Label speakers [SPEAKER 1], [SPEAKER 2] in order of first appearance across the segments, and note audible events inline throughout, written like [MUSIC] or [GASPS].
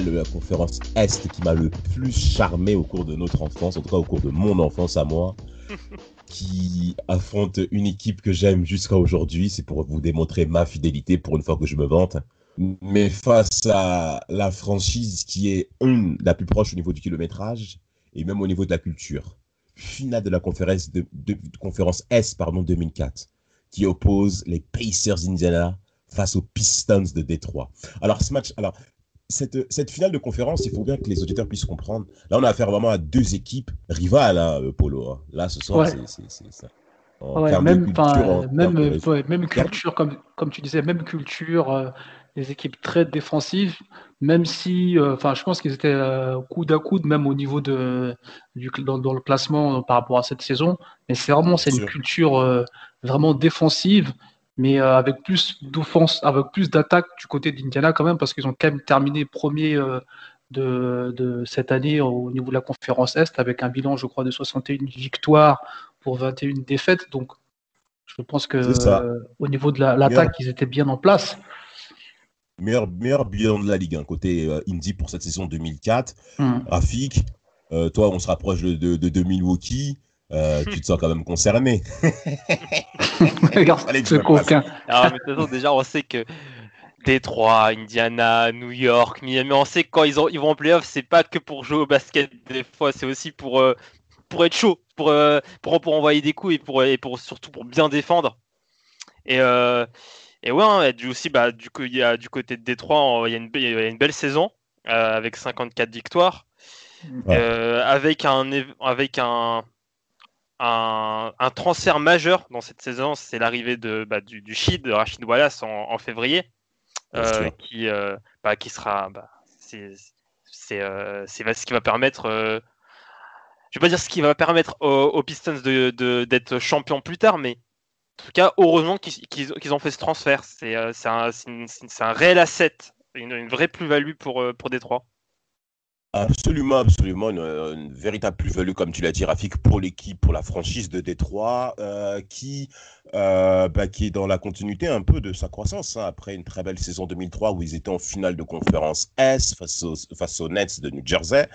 [SPEAKER 1] De la conférence Est qui m'a le plus charmé au cours de notre enfance, en tout cas au cours de mon enfance à moi, [LAUGHS] qui affronte une équipe que j'aime jusqu'à aujourd'hui. C'est pour vous démontrer ma fidélité pour une fois que je me vante. Mais face à la franchise qui est une, la plus proche au niveau du kilométrage et même au niveau de la culture. Finale de la conférence, de, conférence S pardon, 2004 qui oppose les Pacers Indiana face aux Pistons de Détroit. Alors, ce match, alors, cette, finale de conférence, il faut bien que les auditeurs puissent comprendre. Là, on a affaire vraiment à deux équipes rivales, hein, euh, Polo. Hein. Là, ce soir, c'est ça.
[SPEAKER 2] même, culture, même, même culture, comme, comme tu disais, même culture, euh, des équipes très défensives, même si, euh, enfin, je pense qu'ils étaient coude à coude, même au niveau de, du, dans, le classement par rapport à cette saison. Mais c'est vraiment, c'est une culture vraiment défensive mais euh, avec plus d'offense, avec plus d'attaque du côté d'Indiana quand même, parce qu'ils ont quand même terminé premier euh, de, de, cette année au niveau de la conférence Est, avec un bilan, je crois, de 61 victoires pour 21 défaites. Donc, je pense que euh, au niveau de l'attaque, ils étaient bien en place.
[SPEAKER 1] Meilleur, meilleur bilan de la Ligue, hein, côté Indy pour cette saison 2004. Hmm. Rafik, toi, on se rapproche de, de, de Milwaukee. Euh, tu te sens quand même concerné.
[SPEAKER 2] Regarde ce coquin.
[SPEAKER 3] mais de déjà, on sait que Détroit, Indiana, New York, Miami, on sait que quand ils, ont, ils vont en playoff, c'est pas que pour jouer au basket, des fois, c'est aussi pour, euh, pour être chaud, pour, euh, pour, pour, envoyer des coups et, pour, et pour, surtout pour bien défendre. Et, et ouais, hein, du, aussi, bah, du, coup, il y a, du côté de Détroit, il y, a une, il y a une belle saison avec 54 victoires. avec un, avec un, un, transfert majeur dans cette saison, c'est l'arrivée de, bah, du, du de Rachid Wallace en, février, euh, qui, euh, bah, qui sera. Bah, c'est euh, ce qui va permettre. je vais pas dire ce qui va permettre aux, Pistons d'être de, d'être champions plus tard, mais en tout cas, heureusement qu'ils ont fait ce transfert. C'est un, un, réel asset, une, une vraie plus-value pour, pour Détroit.
[SPEAKER 1] Absolument, absolument. Une, véritable plus-value, comme tu l'as dit, Rafik, pour l'équipe, pour la franchise de Détroit, euh, qui, euh, bah, qui est dans la continuité un peu de sa croissance. Hein, après une très belle saison 2003 où ils étaient en finale de conférence S face aux, Nets de New Jersey.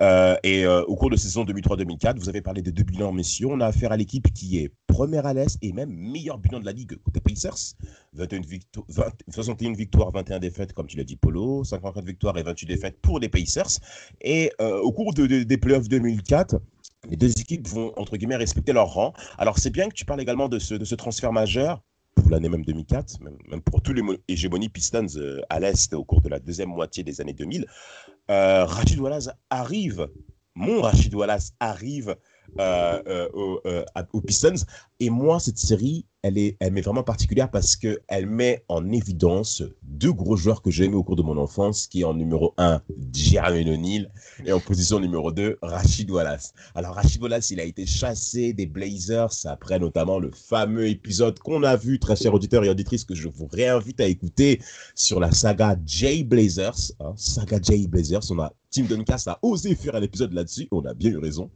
[SPEAKER 1] Euh, et au cours de saison 2003-2004, vous avez parlé de deux bilans messieurs. On a affaire à l'équipe qui est première à l'Est et même meilleur bilan de la Ligue côté Pacers. 21 61 victoires, 21 défaites, comme tu l'as dit, Polo. 54 victoires et 28 défaites pour les Pacers. Et euh, au cours de, des playoffs 2004, les deux équipes vont, entre guillemets, respecter leur rang. Alors, c'est bien que tu parles également de ce, transfert majeur pour l'année même 2004, même, pour tous les hégémonies Pistons euh, à l'Est au cours de la deuxième moitié des années 2000. Euh, Rachid Wallace arrive, mon Rachid Wallace arrive euh, euh, aux, Pistons. Et moi, cette série, elle, est, elle m'est vraiment particulière parce qu'elle met en évidence deux gros joueurs que j'ai aimés au cours de mon enfance, qui est en numéro 1, Jeremy O'Neal, et en position numéro 2, Rachid Wallace. Alors, Rachid Wallace, il a été chassé des Blazers après notamment le fameux épisode qu'on a vu, très chers auditeurs et auditrices, que je vous réinvite à écouter sur la saga Jay Blazers. Hein, saga Jay Blazers, on a Tim Duncast a osé faire un épisode là-dessus, on a bien eu raison,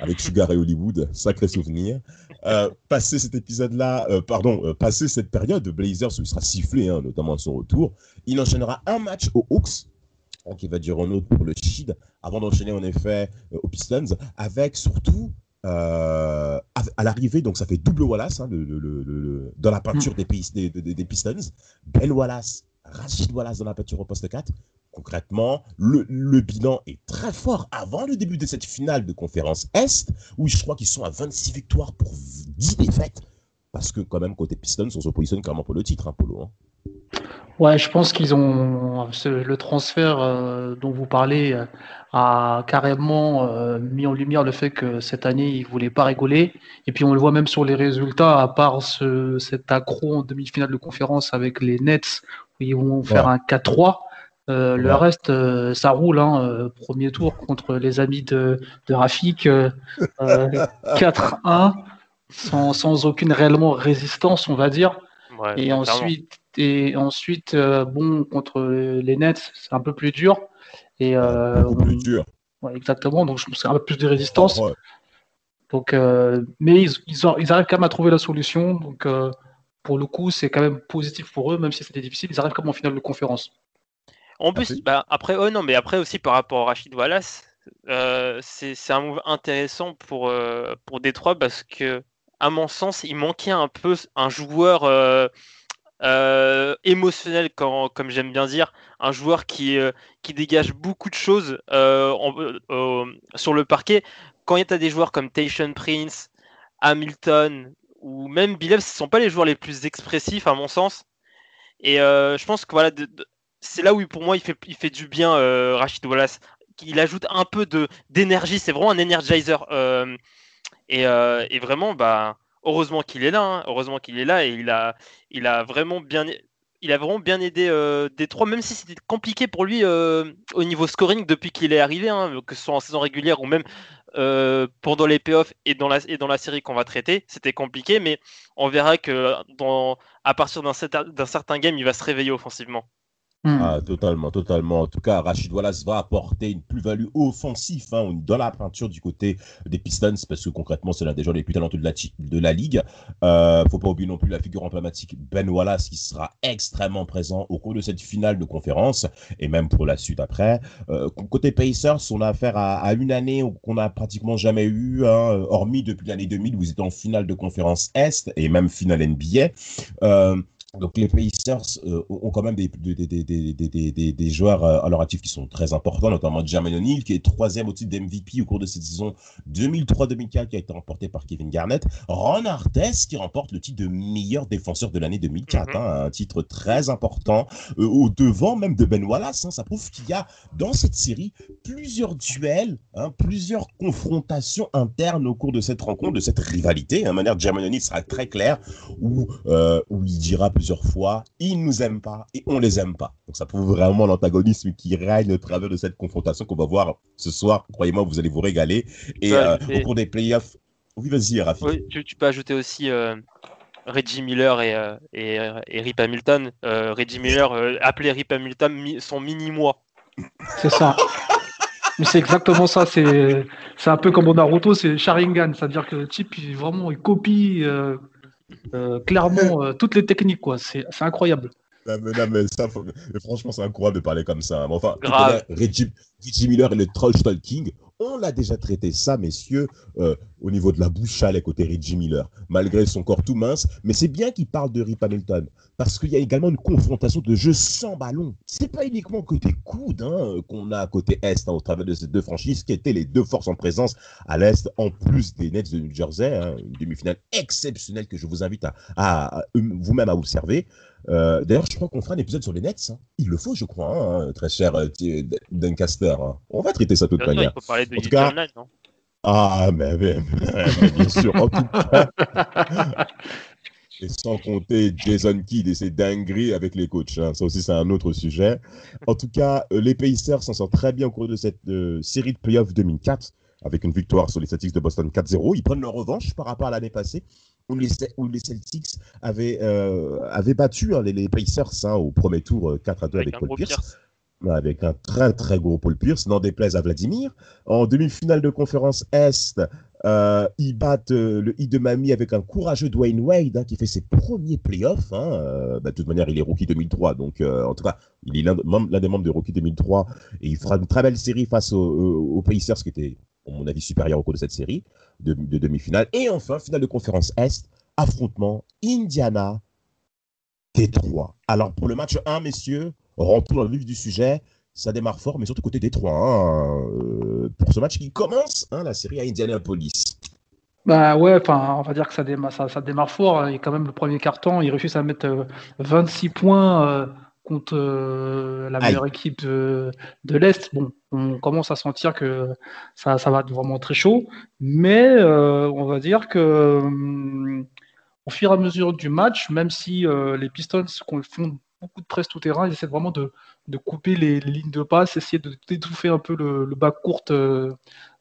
[SPEAKER 1] avec Sugar et Hollywood, sacré souvenir. Euh, passer cet épisode-là, euh, pardon, euh, passer cette période de Blazers où il sera sifflé, hein, notamment à son retour, il enchaînera un match aux Hawks, hein, qui va durer un autre pour le Shid, avant d'enchaîner en effet aux Pistons, avec surtout à, l'arrivée, donc ça fait double Wallace hein, dans la peinture mm. des, des, des, Pistons, Ben Wallace, Rachid Wallace dans la peinture au poste 4, concrètement, le, bilan est très fort avant le début de cette finale de conférence Est, où je crois qu'ils sont à 26 victoires pour 10 défaites. Parce que quand même, côté Pistons, on se positionne clairement pour le titre, hein, Polo. Hein.
[SPEAKER 2] Ouais, je pense qu'ils ont le transfert euh, dont vous parlez euh, a carrément euh, mis en lumière le fait que cette année ils voulaient pas rigoler. Et puis on le voit même sur les résultats, à part ce, cet accro en demi-finale de conférence avec les Nets où ils vont faire un 4-3. Le reste, ça roule. Hein, premier tour contre les amis de, de Rafik, [LAUGHS] 4-1 sans, sans aucune réellement résistance, on va dire. et ensuite, et ensuite, euh, bon, contre les Nets, c'est un peu plus dur. Et,
[SPEAKER 1] euh, plus dur.
[SPEAKER 2] exactement, donc je pense un peu plus de résistance. Donc, euh, mais ils, ils, arrivent quand même à trouver la solution. Donc, pour le coup, c'est quand même positif pour eux, même si c'était difficile. Ils arrivent quand même en finale de conférence.
[SPEAKER 3] En plus, bah, après, oh non, mais après aussi par rapport à Rachid Wallace, c'est un move intéressant pour, pour Détroit parce que, à mon sens, il manquait un peu un joueur euh, émotionnel, quand, comme j'aime bien dire, un joueur qui, euh, qui dégage beaucoup de choses euh, sur le parquet. Quand il y a des joueurs comme Tation Prince, Hamilton ou même Billups, ce ne sont pas les joueurs les plus expressifs à mon sens. Et je pense que voilà, c'est là où pour moi il fait, du bien Rachid Wallace. Il ajoute un peu d'énergie, c'est vraiment un energizer. Et, et, vraiment, bah, heureusement qu'il est là, hein. heureusement qu'il est là et il a, vraiment bien, aidé euh, Détroit, même si c'était compliqué pour lui euh, au niveau scoring depuis qu'il est arrivé, hein, que ce soit en saison régulière ou même euh, pendant les playoffs et dans la, et dans la série qu'on va traiter, c'était compliqué, mais on verra que à partir d'un certain game, il va se réveiller offensivement.
[SPEAKER 1] Hmm. Ah, totalement, totalement. En tout cas, Rachid Wallace va apporter une plus-value offensive hein, dans la peinture du côté des Pistons, parce que concrètement, c'est l'un des joueurs les plus talentueux de la, de la ligue. Euh, faut pas oublier non plus la figure emblématique Ben Wallace, qui sera extrêmement présent au cours de cette finale de conférence, et même pour la suite après. Euh, côté Pacers, on a affaire à, une année qu'on n'a pratiquement jamais eu, hein, hormis depuis l'année 2000, où ils étaient en finale de conférence Est, et même finale NBA. Euh, donc les Pacers euh, ont quand même des, des, des, joueurs euh, à leur actif qui sont très importants, notamment Jermaine O'Neal, qui est troisième au titre d'MVP au cours de cette saison 2003-2004, qui a été remporté par Kevin Garnett. Ron Artest, qui remporte le titre de meilleur défenseur de l'année 2004, mhm. hein, un titre très important, euh, au devant même de Ben Wallace. Hein. ça prouve qu'il y a dans cette série plusieurs duels, hein, plusieurs confrontations internes au cours de cette rencontre, de cette rivalité. De manière, Jermaine O'Neal sera très clair, où, où il dira plus fois, ils nous aiment pas et on les aime pas. Donc ça prouve vraiment l'antagonisme qui règne au travers de cette confrontation qu'on va voir ce soir. Croyez-moi, vous allez vous régaler. Et euh, au cours des playoffs, oui, vas-y, Rafi.
[SPEAKER 3] Oui, tu, peux ajouter aussi euh, Reggie Miller et, euh, et, Rip Hamilton. Reggie Miller, appelé Rip Hamilton son mini-moi.
[SPEAKER 2] C'est ça. [LAUGHS] Mais c'est exactement ça. C'est, c'est un peu comme Naruto, c'est Sharingan. C'est-à-dire que le type, il, vraiment, il copie euh, clairement, euh, toutes les techniques, quoi. C'est incroyable.
[SPEAKER 1] franchement, c'est incroyable de parler comme ça. enfin, Reggie, Miller et le Troll King, on l'a déjà traité ça, messieurs, euh, au niveau de la bouche à côté Reggie Miller, malgré son corps tout mince. Mais c'est bien qu'il parle de Rip Hamilton, parce qu'il y a également une confrontation de jeu sans ballon. C'est pas uniquement côté coude hein, qu'on a côté Est, hein, au travers de ces deux franchises, qui étaient les deux forces en présence à l'Est, en plus des Nets de New Jersey. Hein, une demi-finale exceptionnelle que je vous invite à, vous-même à observer. Euh, d'ailleurs, je crois qu'on fera un épisode sur les Nets. Il le faut, je crois, très cher euh, Duncaster. On va traiter ça de toute manière.
[SPEAKER 3] Il faut parler de en tout cas, non?
[SPEAKER 1] Ah, mais, bien sûr. En tout cas, et sans compter Jason Kidd et ses dingueries avec les coachs. Hein. Ça aussi, c'est un autre sujet. En tout cas, euh, les Pacers s'en sortent très bien au cours de cette euh, série de playoffs 2004 avec une victoire sur les Celtics de Boston 4-0. Ils prennent leur revanche par rapport à l'année passée où les, Celtics avaient, euh, battu hein, les, Pacers hein, au premier tour 4 2 avec, Paul Pierce avec un très très gros Paul Pierce, n'en déplaise à Vladimir. En demi-finale de conférence Est, euh, ils battent euh, le I de Mamie avec un courageux Dwayne Wade hein, qui fait ses premiers playoffs. Hein. Euh, bah, de toute manière, il est rookie 2003, donc en tout cas, il est l'un des membres de rookie 2003 et il fera une très belle série face aux, Pacers qui était, à mon avis, supérieur au cours de cette série de, de demi-finale. Et enfin, finale de conférence Est, affrontement Indiana Détroit. Alors pour le match 1, messieurs, rentrons dans le vif du sujet. Ça démarre fort, mais surtout côté Détroit. Hein, euh, pour ce match qui commence, hein, la série à Indianapolis.
[SPEAKER 2] Bah ouais, on va dire que ça démarre, ça, démarre fort. Et quand même, le premier carton, il réussit à mettre 26 euh, contre la meilleure équipe de, l'Est. Bon, on commence à sentir que ça, ça va être vraiment très chaud, mais on va dire que hum, au fur et à mesure du match, même si les Pistons font beaucoup de presse tout terrain, ils essaient vraiment de, couper les, lignes de passe, essayer de d'étouffer un peu le, le bas court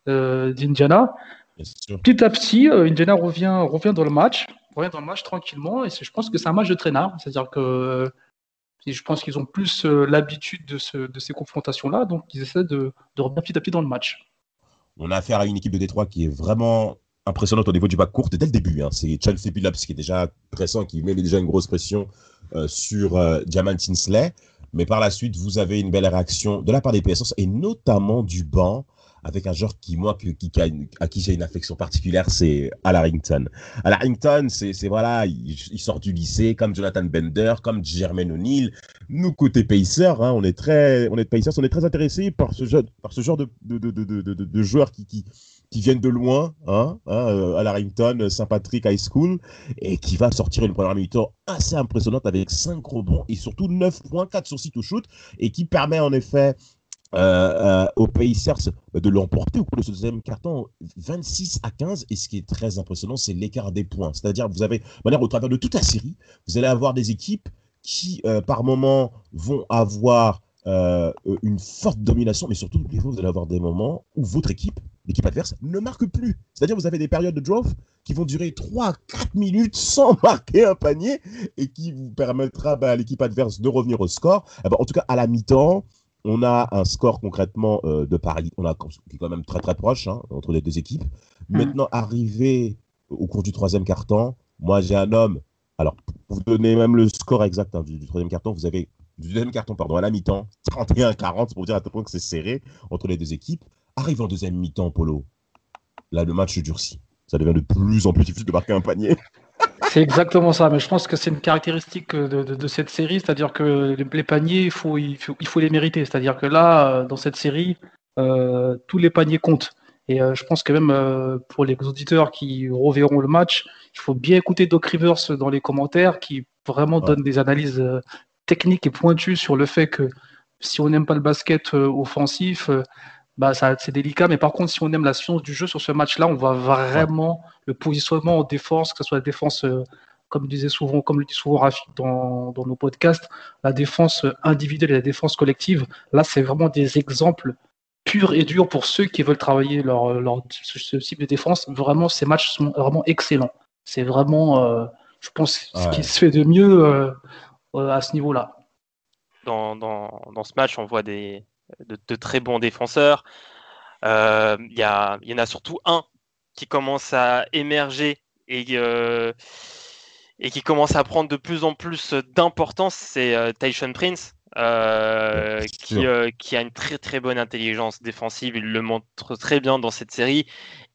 [SPEAKER 2] d'Indiana. Petit à petit, euh, Indiana revient, revient dans le match, revient dans le match tranquillement, et je pense que c'est un match de traînard, c'est-à-dire que euh, je pense qu'ils ont plus euh, l'habitude de, ces confrontations-là, donc ils essaient de, revenir petit à petit dans le match.
[SPEAKER 1] On a affaire à une équipe de Détroit qui est vraiment impressionnante au niveau du bas court dès le début. Hein. C'est Chelsea Billups qui est déjà pressant, qui met déjà une grosse pression sur Diamant Tinsley. Mais par la suite, vous avez une belle réaction de la part des PSS et notamment du banc avec un joueur qui, moi, qui, à qui j'ai une affection particulière, c'est Al Harrington. C'est voilà, il, sort du lycée comme Jonathan Bender, comme Jermaine O'Neill. Nous, côté Pacers, hein, on est très, on est Pacers, on est très intéressés par ce, jeu, par ce genre de, de, de, de joueurs qui, qui, qui viennent de loin, hein, hein, euh, à Harrington, Saint-Patrick High School, et qui va sortir une première mi-temps assez impressionnante avec 5 rebonds et surtout 9 points, 4 sur 6 to shoot, et qui permet en effet euh, euh, aux Pacers de l'emporter au cours de ce deuxième carton 26 à 15 et ce qui est très impressionnant c'est l'écart des points. C'est-à-dire vous avez au travers de toute la série vous allez avoir des équipes qui euh, par moment vont avoir une forte domination mais surtout vous allez avoir des moments où votre équipe l'équipe adverse ne marque plus. C'est-à-dire vous avez des périodes de draw qui vont durer 3 4 minutes sans [LAUGHS] marquer un panier et qui vous permettra bah, à l'équipe adverse de revenir au score. Eh ben, en tout cas à la mi-temps on a un score concrètement euh, de Paris, on a, qui est quand même très très proche hein, entre les deux équipes. Mm. Maintenant, arrivé au cours du troisième quart-temps, moi j'ai un homme. Alors, pour vous donner même le score exact hein, du, troisième quart-temps, vous avez du deuxième carton, pardon, à la mi-temps, [LAUGHS] 31-40, pour dire à tel point que c'est serré entre les deux équipes. Arrive en deuxième mi-temps, Polo. Là, le match durcit. Ça devient de plus en plus difficile de marquer un panier.
[SPEAKER 2] C'est exactement ça, mais je pense que c'est une caractéristique de, cette série, c'est-à-dire que les paniers, il faut, il faut, les mériter. C'est-à-dire que là, euh, dans cette série, euh, tous les paniers comptent. Et euh, je pense que même pour les auditeurs qui reverront le match, il faut bien écouter Doc Rivers dans les commentaires qui vraiment donne des analyses techniques et pointues sur le fait que si on n'aime pas le basket offensif, bah, c'est délicat. Mais par contre, si on aime la science du jeu sur ce match-là, on voit vraiment le positionnement en défense, que ce soit la défense, euh, comme, disait souvent, comme le dit souvent Rafik dans, dans, nos podcasts, la défense individuelle et la défense collective. Là, c'est vraiment des exemples purs et durs pour ceux qui veulent travailler leur, leur ce, type de défense. Vraiment, ces matchs sont vraiment excellents. C'est vraiment, euh, je pense, ce qui se fait de mieux euh, à ce niveau-là.
[SPEAKER 3] Dans, dans, dans, ce match, on voit des, de, très bons défenseurs. Euh, il y, y, en a surtout un qui commence à émerger et, euh, et qui commence à prendre de plus en plus d'importance, c'est euh, Tyson Prince. qui, qui, a une très très bonne intelligence défensive, il le montre très bien dans cette série.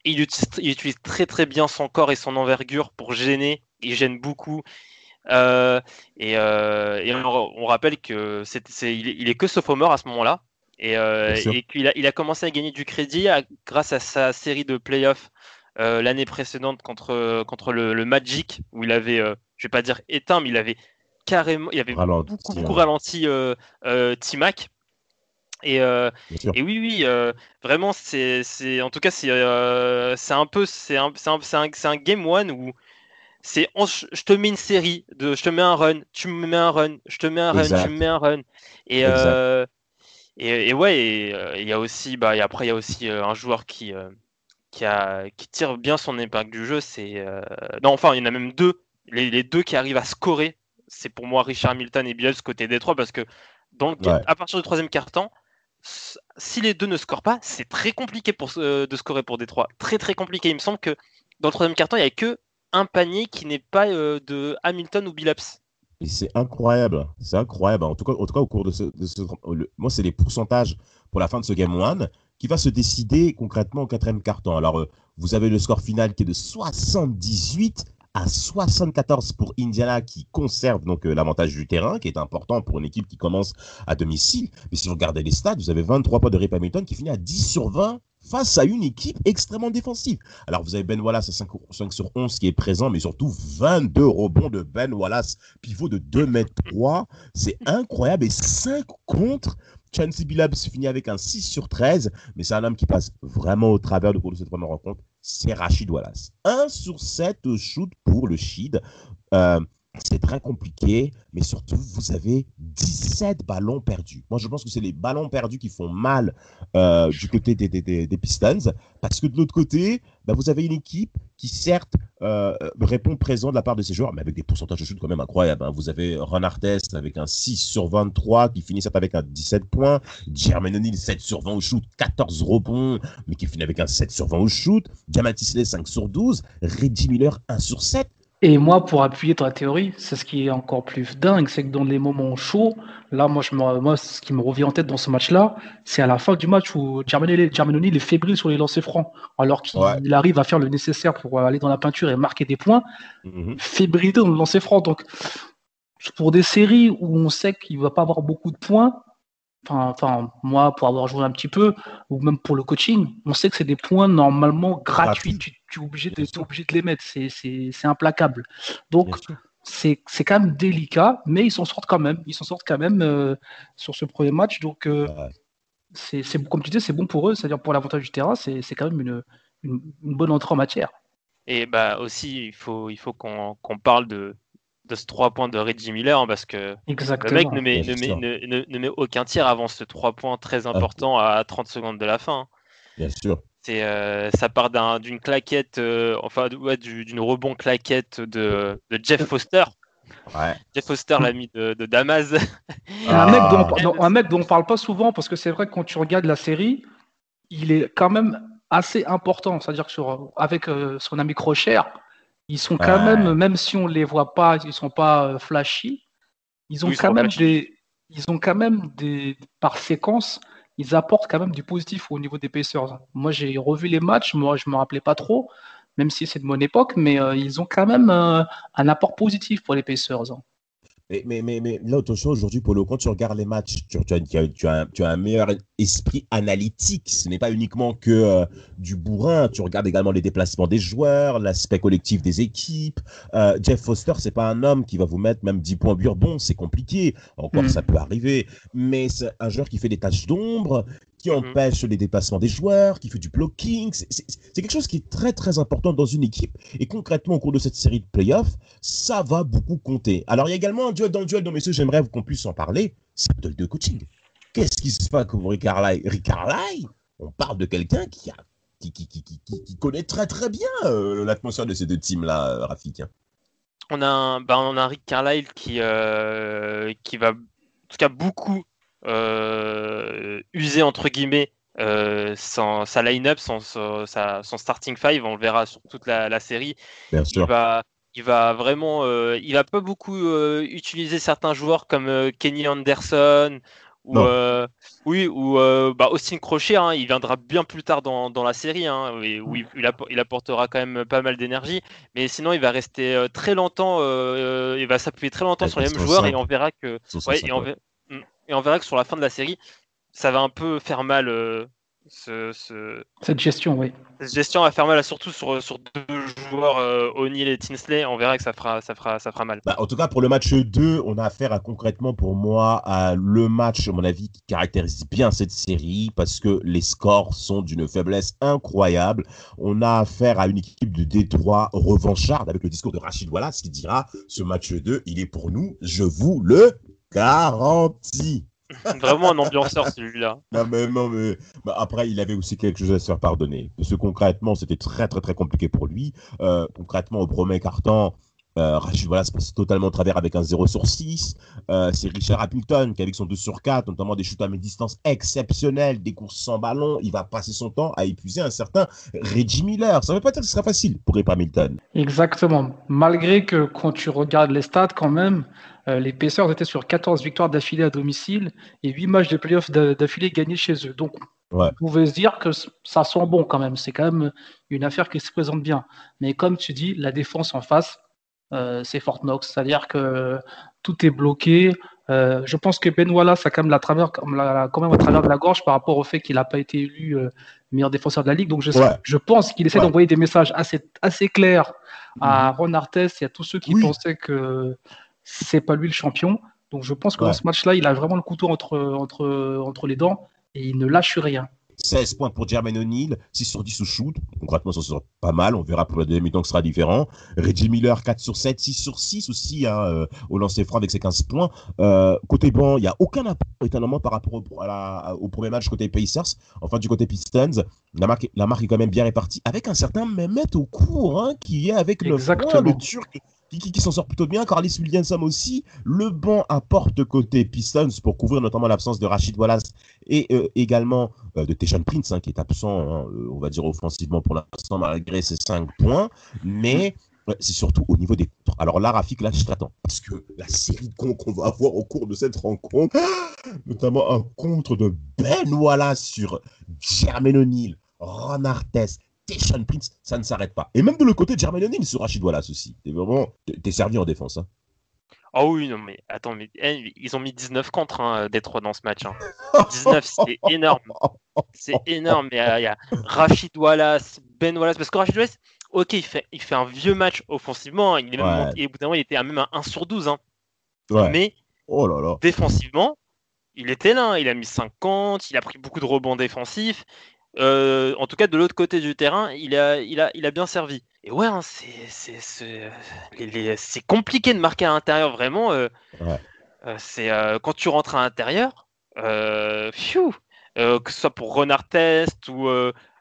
[SPEAKER 3] Il utilise, il utilise très très bien son corps et son envergure pour gêner, il gêne beaucoup. et, on, rappelle que c'est, il, est que sophomore à ce moment-là. Et, euh, qu'il a, il a commencé à gagner du crédit grâce à sa série de playoffs euh, l'année précédente contre, contre le, Magic, où il avait, euh, je vais pas dire éteint, mais il avait carrément, il avait beaucoup, beaucoup ralenti Timac. Et, et, oui, oui, vraiment, c'est, en tout cas, c'est, c'est un peu, c'est un, un, un, game one où c'est, je te mets une série de, je te mets un run, tu me mets un run, je te mets un run, tu me mets un run, et et, ouais, euh, il y a aussi, bah, et après, il y a aussi euh, un joueur qui, euh, qui, a, qui tire bien son épingle du jeu. C'est non, enfin, il y en a même deux. Les, deux qui arrivent à scorer, c'est pour moi Richard Milton et Biels côté Détroit parce que dans à partir du troisième quart-temps, si les deux ne scorent pas, c'est très compliqué pour, de scorer pour Détroit. Très très compliqué. Il me semble que dans le troisième quart-temps, il n'y a que un panier qui n'est pas de Hamilton ou Billups
[SPEAKER 1] c'est incroyable. C'est incroyable. En tout, cas, au cours de ce. moi, c'est les pourcentages pour la fin de ce Game 1 qui va se décider concrètement au quatrième carton. Alors, euh, vous avez le score final qui est de 78 à 74 pour Indiana qui conserve donc euh, l'avantage du terrain, qui est important pour une équipe qui commence à domicile. Mais si vous regardez les stats, vous avez 23 points de Rip Hamilton qui finit à 10 sur 20 face à une équipe extrêmement défensive. Alors, vous avez Ben Wallace à 5, sur 11 qui est présent, mais surtout 22 rebonds de Ben Wallace, pivot de 2 mètres 3. C'est incroyable. Et 5 contre. Chancey Billups finit avec un 6 sur 13, mais c'est un homme qui passe vraiment au travers de cette première rencontre. C'est Rachid Wallace. 1 sur 7 au shoot pour le Shid. Euh, c'est très compliqué, mais surtout, vous avez 17 ballons perdus. Moi, je pense que c'est les ballons perdus qui font mal euh, du côté des, des, Pistons, parce que de l'autre côté, bah, vous avez une équipe qui, certes, euh, répond présent de la part de ses joueurs, mais avec des pourcentages de shoot quand même incroyables. Hein. Vous avez Ron Artest avec un 6 sur 23 qui finit avec un 17 points, Jermaine O'Neal 7 sur 20 au shoot, 14 rebonds, mais qui finit avec un 7 sur 20 au shoot, Diamantis 5 sur 12, Reggie Miller 1 sur 7.
[SPEAKER 2] Et moi, pour appuyer ta théorie, c'est ce qui est encore plus dingue, c'est que dans les moments chauds, là, moi, je me, moi ce qui me revient en tête dans ce match-là, c'est à la fin du match où Germanoni est fébrile sur les lancers francs, alors qu'il arrive à faire le nécessaire pour aller dans la peinture et marquer des points. Mm Fébrilité dans le lancer franc. Donc, pour des séries où on sait qu'il ne va pas avoir beaucoup de points, Enfin, moi, pour avoir joué un petit peu, ou même pour le coaching, on sait que c'est des points normalement gratuits. Tu, es, obligé de, obligé de les mettre. C'est implacable. Donc, c'est quand même délicat, mais ils s'en sortent quand même. Ils s'en sortent quand même euh, sur ce premier match. Donc, euh, c'est comme tu dis, c'est bon pour eux. C'est-à-dire pour l'avantage du terrain, c'est quand même une, une, bonne entrée en matière.
[SPEAKER 3] Et bah aussi, il faut, il faut qu'on parle de, de ce 3 points de Reggie Miller hein, parce que le mec ne met, ne, met, aucun tir avant ce 3 points très ah. important à 30 secondes de la fin. Hein.
[SPEAKER 1] Bien sûr.
[SPEAKER 3] C'est, euh, ça part d'une claquette, euh, enfin d'une rebond claquette de, Jeff Foster. Jeff Foster, l'ami de, de Damas.
[SPEAKER 2] Un, mec dont, un mec dont on parle pas souvent parce que c'est vrai que quand tu regardes la série, il est quand même assez important. C'est-à-dire que sur, avec euh, son ami Crochet, ils sont quand même, même si on les voit pas, ils sont pas flashy, ils ont quand même des, ils ont quand même des, par séquence, ils apportent quand même du positif au niveau des Pacers. Moi, j'ai revu les matchs, moi, je me rappelais pas trop, même si c'est de mon époque, mais euh, ils ont quand même euh, un apport positif pour les Pacers. Hein.
[SPEAKER 1] Mais, mais, mais, là, attention, aujourd'hui, pour le quand tu regardes les matchs, tu, tu, as, tu, as, tu, as, un meilleur esprit analytique. Ce n'est pas uniquement que euh, du bourrin. Tu regardes également les déplacements des joueurs, l'aspect collectif des équipes. Euh, Jeff Foster, c'est pas un homme qui va vous mettre même 10 points Bon, C'est compliqué. Encore, mm. ça peut arriver. Mais c'est un joueur qui fait des tâches d'ombre, qui mhm. empêche les déplacements des joueurs, qui fait du blocking. C'est quelque chose qui est très très important dans une équipe. Et concrètement, au cours de cette série de playoffs, ça va beaucoup compter. Alors, il y a également un duel dans le duel, dont messieurs, j'aimerais qu'on puisse en parler. C'est le duel de coaching. Qu'est-ce qui se passe avec Rick Carlisle Rick Carlisle, on parle de quelqu'un qui, a, qui, qui, qui, qui, connaît très très bien euh, l'atmosphère de ces deux teams-là, euh, Rafik.
[SPEAKER 3] On a, un, ben, on a un Rick Carlisle qui, euh, qui va, en tout cas, beaucoup euh, usé entre guillemets euh, sans, sa line-up, son, son, starting five, on le verra sur toute la, série.
[SPEAKER 1] Bien sûr.
[SPEAKER 3] Il va, il va vraiment, euh, il va pas beaucoup utiliser certains joueurs comme Kenny Anderson ou oui ou bah, Austin Crochet. Hein, il viendra bien plus tard dans, dans la série, hein, où il, il, apportera quand même pas mal d'énergie. Mais sinon, il va rester très longtemps, il va s'appuyer très longtemps sur les mêmes joueurs et on verra que, ouais, et on, et on verra que sur la fin de la série, ça va un peu faire mal.
[SPEAKER 2] Cette gestion, oui.
[SPEAKER 3] Cette gestion va faire mal, surtout sur, sur deux joueurs, euh, O'Neill et Tinsley. On verra que ça fera, ça fera, ça fera mal.
[SPEAKER 1] Bah, en tout cas, pour le match 2, on a affaire à concrètement, pour moi, à le match, à mon avis, qui caractérise bien cette série parce que les scores sont d'une faiblesse incroyable. On a affaire à une équipe de Détroit revancharde avec le discours de Rachid Wallace qui dira ce match 2, il est pour nous, je vous le Garanti. [LAUGHS]
[SPEAKER 3] Vraiment un ambianceur celui-là.
[SPEAKER 1] Non mais, non, mais après il avait aussi quelque chose à se faire pardonner. Parce que concrètement c'était très très très compliqué pour lui. Euh, concrètement au premier carton, Rachid voilà, se passe totalement au travers avec un 0 sur 6. Euh, c'est Richard Appleton qui, avec son 2 sur 4, notamment des shoots à mi-distance exceptionnels, des courses sans ballon, il va passer son temps à épuiser un certain Reggie Miller. Ça ne veut pas dire que ce sera facile pour Rip Hamilton.
[SPEAKER 2] Exactement. Malgré que quand tu regardes les stats, quand même, euh, les Pacers étaient sur 14 victoires d'affilée à domicile et 8 matchs de playoffs d'affilée gagnés chez eux. Donc, on pouvait se dire que ça sent bon quand même. C'est quand même une affaire qui se présente bien. Mais comme tu dis, la défense en face, c'est Fort Knox. C'est-à-dire que tout est bloqué. je pense que Ben Wallace a quand même, la travers, quand même à travers de la gorge par rapport au fait qu'il n'a pas été élu meilleur défenseur de la ligue. Donc je, je pense qu'il essaie d'envoyer des messages assez, assez clairs à mhm. Ron Artest et à tous ceux qui pensaient que c'est pas lui le champion. Donc je pense que dans ce match-là, il a vraiment le couteau entre, entre, entre les dents et il ne lâche rien.
[SPEAKER 1] 16 points pour Jermaine O'Neill, 6 sur 10 au shoot. Concrètement, ça sera pas mal. On verra pour le deuxième mi-temps que ce sera différent. Reggie Miller, 4 sur 7, 6 sur 6 aussi hein, euh, au lancer franc avec ses 15 points. Euh, côté banc, il n'y a aucun apport étonnamment par rapport au, au, premier match côté Pacers. Enfin, du côté Pistons, la marque, la marque est quand même bien répartie avec un certain Mehmet au cours hein, qui est avec le Turc qui, s'en sort plutôt bien. Carlis Williamson aussi. Le banc apporte côté Pistons pour couvrir notamment l'absence de Rachid Wallace et euh, également euh, de Teshon Prince, hein, qui est absent, hein, euh, on va dire offensivement pour l'instant, malgré ses 5 points. Mais c'est surtout au niveau des. Alors là, Rafik, là, je t'attends. Parce que la série de contres qu'on va avoir au cours de cette rencontre, [GASPS] notamment un contre de Ben Wallace sur Jermaine O'Neal, Ron Artest, Sean Prince, ça ne s'arrête pas. Et même de le côté de Jermaine O'Neal sur Rachid Wallace aussi. T'es vraiment, t'es servi en défense. Hein.
[SPEAKER 3] Ah oui, non, mais attends, mais, eh, ils ont mis 19 contre hein, Détroit dans ce match. 19, hein. [LAUGHS] c'est énorme. C'est énorme. Euh, il y a Rachid Wallace, Ben Wallace. Parce que Rachid Wallace, ok, il fait, il fait un vieux match offensivement. Il est même et au bout d'un moment, il était à même un 1 sur 12. Mais oh là là. défensivement, il était là. Il a mis 50, il a pris beaucoup de rebonds défensifs. Euh, en tout cas, de l'autre côté du terrain, il a, il a, il a bien servi. Et ouais, hein, c'est compliqué de marquer à l'intérieur, vraiment. Euh, euh, c'est quand tu rentres à l'intérieur, que ce soit pour Renard Test ou,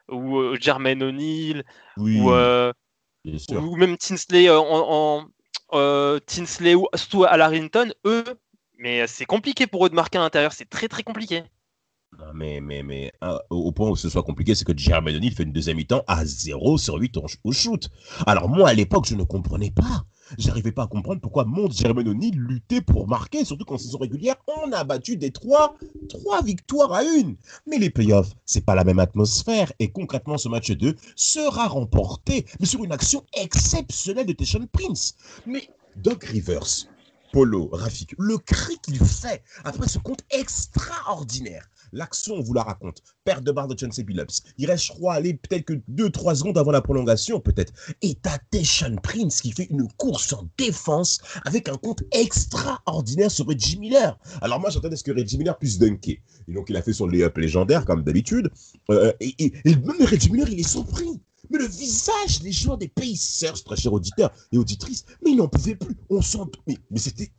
[SPEAKER 3] ou Jermaine O'Neill ou, ou, même Tinsley en, en Tinsley ou Stu Alarinton, eux, mais c'est compliqué pour eux de marquer à l'intérieur, c'est très très compliqué
[SPEAKER 1] mais, mais, mais au point où ce soit compliqué, c'est que Jermaine fait une deuxième mi-temps à 0 sur 8 au shoot. Alors moi, à l'époque, je ne comprenais pas. J'arrivais pas à comprendre pourquoi mon Jermaine luttait pour marquer, surtout qu'en saison régulière, on a battu des 3, 3 victoires à une. Mais les playoffs, c'est pas la même atmosphère. Et concrètement, ce match 2 sera remporté, mais sur une action exceptionnelle de Teshon Prince. Mais Doc Rivers, Polo, Rafik, le cri qu'il fait après ce compte extraordinaire L'action, on vous la raconte. Perte de barre de Chauncey Billups. Il reste, je crois, aller peut-être que 2-3 secondes avant la prolongation, peut-être. Et t'as Deshaun Prince qui fait une course en défense avec un compte extraordinaire sur Reggie Miller. Alors moi, j'attendais ce que Reggie Miller puisse dunker. Et donc, il a fait son layup légendaire, comme d'habitude. Euh, et, et, même Reggie Miller, il est surpris. Mais le visage des joueurs des Pacers, très chers auditeurs et auditrices, mais ils n'en pouvaient plus. On sent. Mais c'était.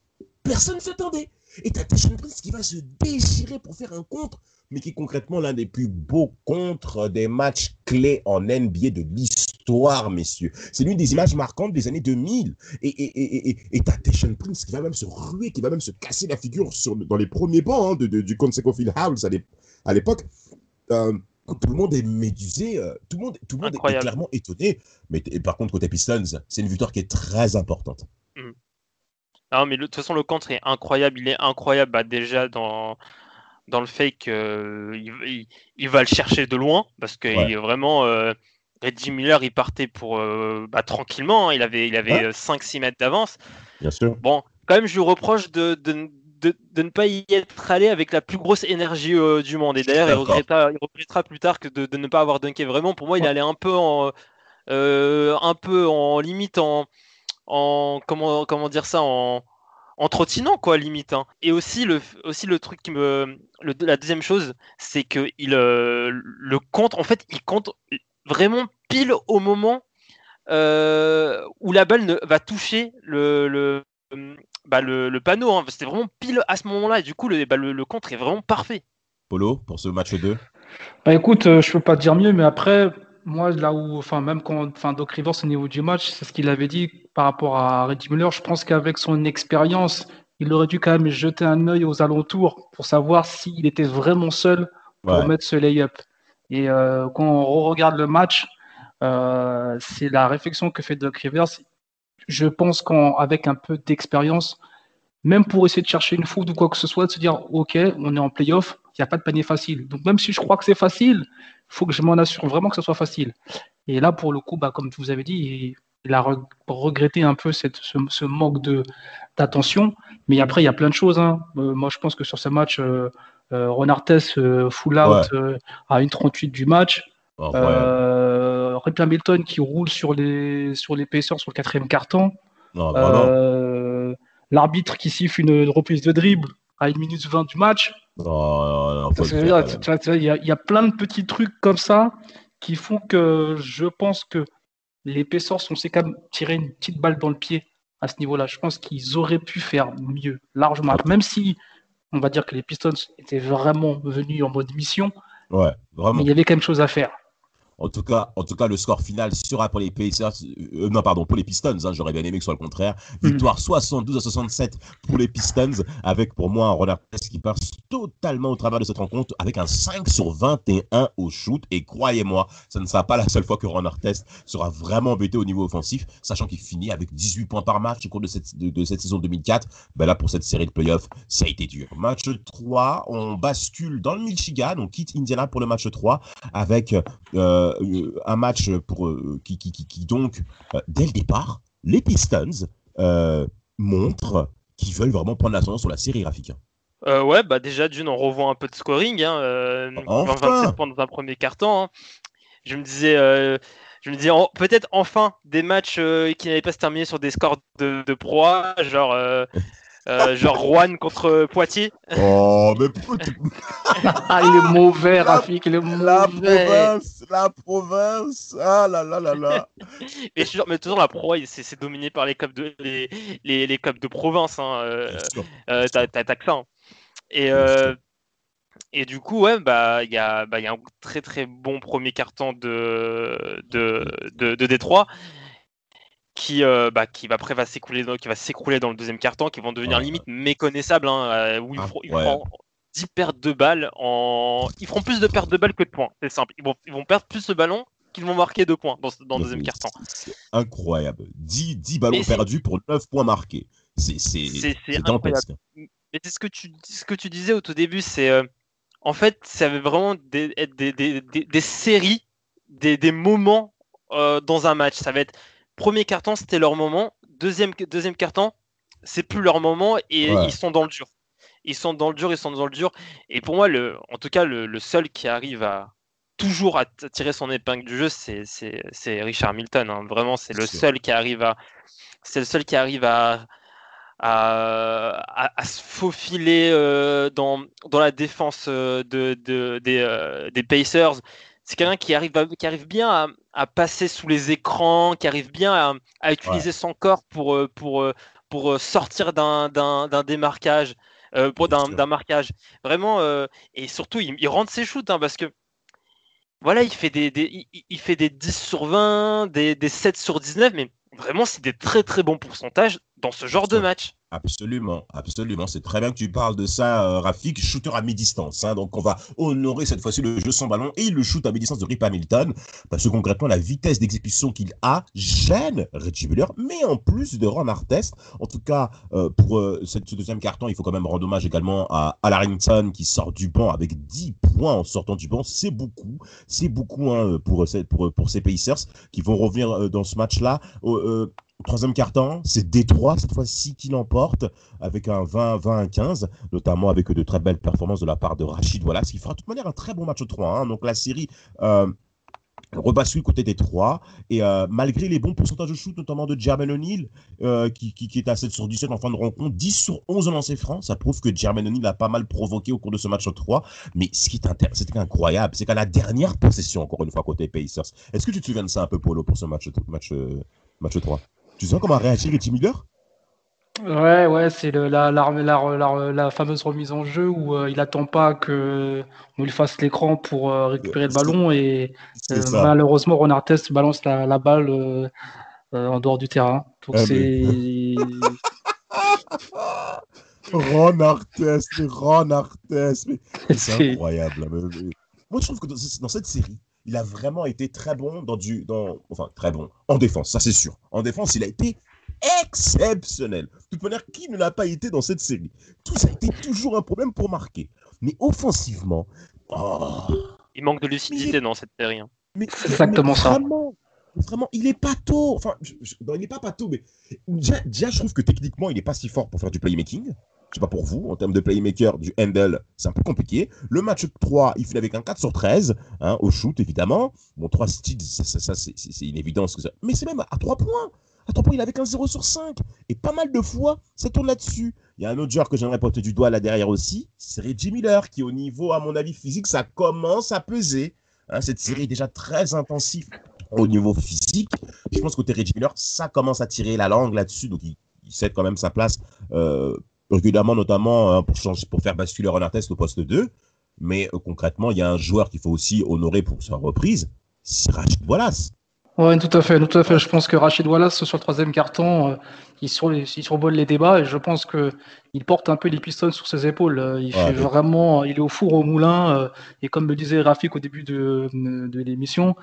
[SPEAKER 1] Personne ne s'attendait. Et t'as Tashon Prince qui va se déchirer pour faire un contre, mais qui est concrètement l'un des plus beaux contres des matchs clés en NBA de l'histoire, messieurs. C'est l'une des images marquantes des années 2000. Et et, et, et, et t'as Prince qui va même se ruer, qui va même se casser la figure sur, dans les premiers bancs hein, de, du Conseco Field House à l'époque. Euh, tout le monde est médusé, euh, tout le monde, tout le monde est clairement étonné. Mais par contre, côté Pistons, c'est une victoire qui est très importante.
[SPEAKER 3] Non, mais de toute façon, le contre est incroyable. Il est incroyable bah, déjà dans, dans le fait qu'il il, il, va le chercher de loin parce que est vraiment. Euh, Reggie Miller, il partait pour euh, bah, tranquillement. Hein. il avait, il avait 5-6 mètres d'avance.
[SPEAKER 1] Bien sûr.
[SPEAKER 3] Bon, quand même, je lui reproche de, de, de, ne pas y être allé avec la plus grosse énergie euh, du monde. Et d'ailleurs, il regrettera, il regrettera, plus tard que de, de, ne pas avoir dunké. Vraiment, pour moi, il allait un peu en, un peu en limite en en comment comment dire ça en en trottinant quoi limite hein. et aussi le aussi le truc qui me la deuxième chose c'est que il euh, le compte en fait il compte vraiment pile au moment euh, où la balle ne, va toucher le le, bah, le, panneau hein. c'était vraiment pile à ce moment-là et du coup le, bah, le, contre est vraiment parfait
[SPEAKER 1] Polo pour ce match 2
[SPEAKER 2] bah écoute euh, je peux pas dire mieux mais après moi, là où, enfin, même quand, enfin, Doc Rivers au niveau du match, c'est ce qu'il avait dit par rapport à Reggie Muller. Je pense qu'avec son expérience, il aurait dû quand même jeter un œil aux alentours pour savoir s'il était vraiment seul pour mettre ce lay-up. Et euh, quand on regarde le match, euh, c'est la réflexion que fait Doc Rivers. Je pense qu'avec un peu d'expérience, même pour essayer de chercher une foot ou quoi que ce soit, de se dire, OK, on est en playoff, il n'y a pas de panier facile. Donc même si je crois que c'est facile, il faut que je m'en assure vraiment que ce soit facile. Et là, pour le coup, bah, comme vous avez dit, il a regretté un peu cette, ce, manque d'attention. Mais après, il y a plein de choses. Hein. moi, je pense que sur ce match, euh, Ron Artest full out à une 38 du match. Euh, Hamilton qui roule sur les sur l'épaisseur sur le quatrième carton. Euh, l'arbitre qui siffle une, reprise de dribble à 1 minute 20 du match. Il y, a plein de petits trucs comme ça qui font que je pense que les Pacers sont quand même tiré une petite balle dans le pied à ce niveau-là. Je pense qu'ils auraient pu faire mieux, largement. Même si on va dire que les Pistons étaient vraiment venus en mode mission.
[SPEAKER 1] Ouais, vraiment.
[SPEAKER 2] Mais il y avait quand même chose à faire.
[SPEAKER 1] En tout cas, en tout cas, le score final sera pour les Pacers, euh, non pardon, pour les Pistons. Hein, J'aurais bien aimé que ce soit le contraire. Hmm. Victoire 72 à 67 pour les Pistons, avec pour moi un Ronald qui passe totalement au travers de cette rencontre, avec un 5 sur 21 au shoot. Et croyez-moi, ce ne sera pas la seule fois que Ron Artest sera vraiment embêté au niveau offensif, sachant qu'il finit avec 18 points par match au cours de cette, de, cette saison 2004. Ben là, pour cette série de playoffs, ça a été dur. Match 3, on bascule dans le Michigan, on quitte Indiana pour le match 3 avec euh, un match pour, euh, qui, qui, qui, donc, euh, dès le départ, les Pistons montrent qu'ils veulent vraiment prendre l'ascendance sur la série graphique.
[SPEAKER 3] ouais, bah déjà d'une, on revoit un peu de scoring. Hein, 27 points dans un premier carton. Hein. Je me disais, je me disais peut-être enfin des matchs qui n'avaient pas se terminer sur des scores de, de proie, genre [LAUGHS] euh, genre Rouen contre Poitiers.
[SPEAKER 1] Oh, mais
[SPEAKER 2] ah, il est mauvais, Rafik, il est mauvais.
[SPEAKER 1] La province, la province. Ah là là là là. [LAUGHS]
[SPEAKER 3] mais, mais toujours la pro, c'est dominé par les clubs de les, les, les clubs de province. Hein. Euh, euh, T'as que ça. Hein. Et euh, et du coup, ouais, bah, il y, a, bah, y a un très très bon premier carton de, de, de, de Détroit qui, euh, bah, qui va après va s'écrouler dans, qui va s'écrouler dans le deuxième quart-temps, qui vont devenir limite méconnaissables, hein, euh, où ils, feront, 10 pertes de balles en. Ils feront plus de pertes de balles que de points. C'est simple. Ils vont, ils vont perdre plus de ballon qu'ils vont marquer de points dans, dans le deuxième quart-temps.
[SPEAKER 1] C'est incroyable. 10, 10 ballons perdus pour 9 points marqués. C'est
[SPEAKER 3] incroyable. Mais c'est ce que tu ce que tu disais au tout début, c'est euh, en fait, ça avait vraiment des, des, des, des séries, des, moments dans un match. Ça va être Premier carton, c'était leur moment. Deuxième, deuxième carton, c'est plus leur moment et ils sont dans le dur. Ils sont dans le dur, ils sont dans le dur. Et pour moi, le, en tout cas, le, seul qui arrive à toujours à tirer son épingle du jeu, c'est Richard Milton. Hein. Vraiment, c'est le seul qui arrive à, c'est le seul qui arrive à, à, se faufiler euh, dans, dans la défense euh, de, de des, euh, des Pacers c'est quelqu'un qui arrive, qui arrive bien à, passer sous les écrans, qui arrive bien à, utiliser son corps pour, euh, pour, euh, pour euh, sortir d'un démarquage, pour d'un marquage. Vraiment, et surtout, il, rentre ses shoots, hein, parce que voilà, il fait des, il, fait des 10 sur 20, des, des 7 sur 19, mais vraiment, c'est des très très bons pourcentages dans ce genre de match.
[SPEAKER 1] Absolument, absolument. C'est très bien que tu parles de ça, euh, Rafik. Shooter à mi-distance. Hein. donc, on va honorer cette fois-ci le jeu sans ballon et le shoot à mi-distance de Rip Hamilton. Parce que concrètement, la vitesse d'exécution qu'il a gêne Reggie Miller, mais en plus de Ron Artest. En tout cas, euh, pour euh, ce deuxième carton, il faut quand même rendre hommage également à Larrington qui sort du banc avec 10 points en sortant du banc. C'est beaucoup. C'est beaucoup hein, pour, pour, pour ces Pacers qui vont revenir dans ce match-là. Troisième carton, c'est Détroit cette fois-ci qui l'emporte avec un 20-20-15, notamment avec de très belles performances de la part de Rachid Wallace, qui fera de toute manière un très bon match 3. Hein. Donc la série euh, rebascule côté Détroit. Et euh, malgré les bons pourcentages de shoot, notamment de Jermaine O'Neal, euh, qui, est à 7 sur 17 en fin de rencontre, 10 sur 11 en lancé franc, ça prouve que Jermaine O'Neal a pas mal provoqué au cours de ce match 3. Mais ce qui est incroyable, c'est qu'à la dernière possession, encore une fois, côté Pacers, est-ce que tu te souviens de ça un peu, Polo, pour ce match, match, match 3 tu sais comment réagir Richie Miller
[SPEAKER 2] Ouais, ouais, c'est la, la, fameuse remise en jeu où euh, il attend pas que on lui fasse l'écran pour euh, récupérer le ballon et euh, malheureusement Ron Artest balance la, balle en dehors du terrain. Donc eh c'est
[SPEAKER 1] Ron Artest, Ron Artest, c'est incroyable. Moi je trouve que dans cette série, il a vraiment été très bon dans du. Dans, enfin, très bon. En défense, ça c'est sûr. En défense, il a été exceptionnel. De toute manière, qui ne l'a pas été dans cette série? Tout ça a été toujours un problème pour marquer. Mais offensivement. Oh.
[SPEAKER 3] il manque de lucidité dans cette série. Hein.
[SPEAKER 2] Mais, c'est exactement ça.
[SPEAKER 1] Vraiment, il est pas tôt. Enfin, il n'est pas pas tôt, mais déjà, je trouve que techniquement, il n'est pas si fort pour faire du playmaking. Je sais pas pour vous, en termes de playmaker, du handle, c'est un peu compliqué. Le match 3, il finit avec un 4 sur 13, hein, au shoot, évidemment. Bon, 3 steals, ça, c'est une évidence. Que ça... Mais c'est même à 3 points. À 3 points, il avait qu'un 0 sur 5. Et pas mal de fois, ça tourne là-dessus. Il y a un autre joueur que j'aimerais porter du doigt là derrière aussi. C'est Reggie Miller, qui au niveau, à mon avis, physique, ça commence à peser. Hein, cette série est déjà très intensive au niveau physique. Je pense que Reggie Miller, ça commence à tirer la langue là-dessus. Donc, il, il cède quand même sa place euh, régulièrement, notamment hein, pour, changer, pour faire basculer Ron Artest au poste 2. Mais euh, concrètement, il y a un joueur qu'il faut aussi honorer pour sa reprise, c'est Rachid Wallace.
[SPEAKER 2] Oui, tout à fait, tout à fait. Je pense que Rachid Wallace, sur le troisième carton, euh, il, sur, il, survole les débats et je pense qu'il porte un peu les pistons sur ses épaules. Il fait vraiment, il est au four au moulin. et comme me disait Rafik au début de, de l'émission,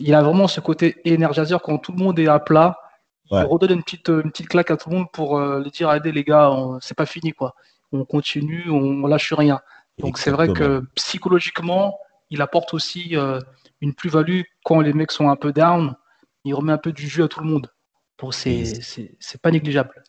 [SPEAKER 2] il a vraiment ce côté énergiseur quand tout le monde est à plat. Il redonne une petite, une petite claque à tout le monde pour euh, lui dire Allez, les gars, c'est pas fini, quoi. On continue, on, lâche rien. Donc, c'est vrai que psychologiquement, il apporte aussi euh, une plus-value quand les mecs sont un peu down. Il remet un peu du jus à tout le monde. Donc, c'est pas négligeable.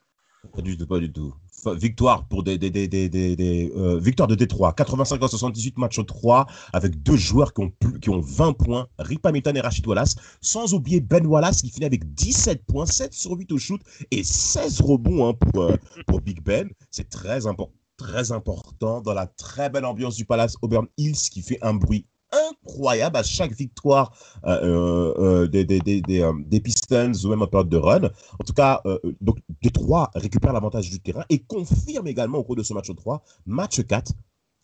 [SPEAKER 1] Pas du tout, pas du tout victoire pour des, des, des, des euh, de Détroit, 85 à 78 match 3 avec deux joueurs qui ont, qui ont 20 points, Rip Hamilton et Rachid Wallace, sans oublier Ben Wallace qui finit avec 17 points, 7 sur 8 au shoot et 16 rebonds hein, pour, euh, pour Big Ben. C'est très important très important dans la très belle ambiance du Palace Auburn Hills qui fait un bruit incroyable à chaque victoire euh, euh, euh des, des, des, des, euh, Pistons ou même en période de run. En tout cas, donc Détroit récupère l'avantage du terrain et confirme également au cours de ce match 3, match 4,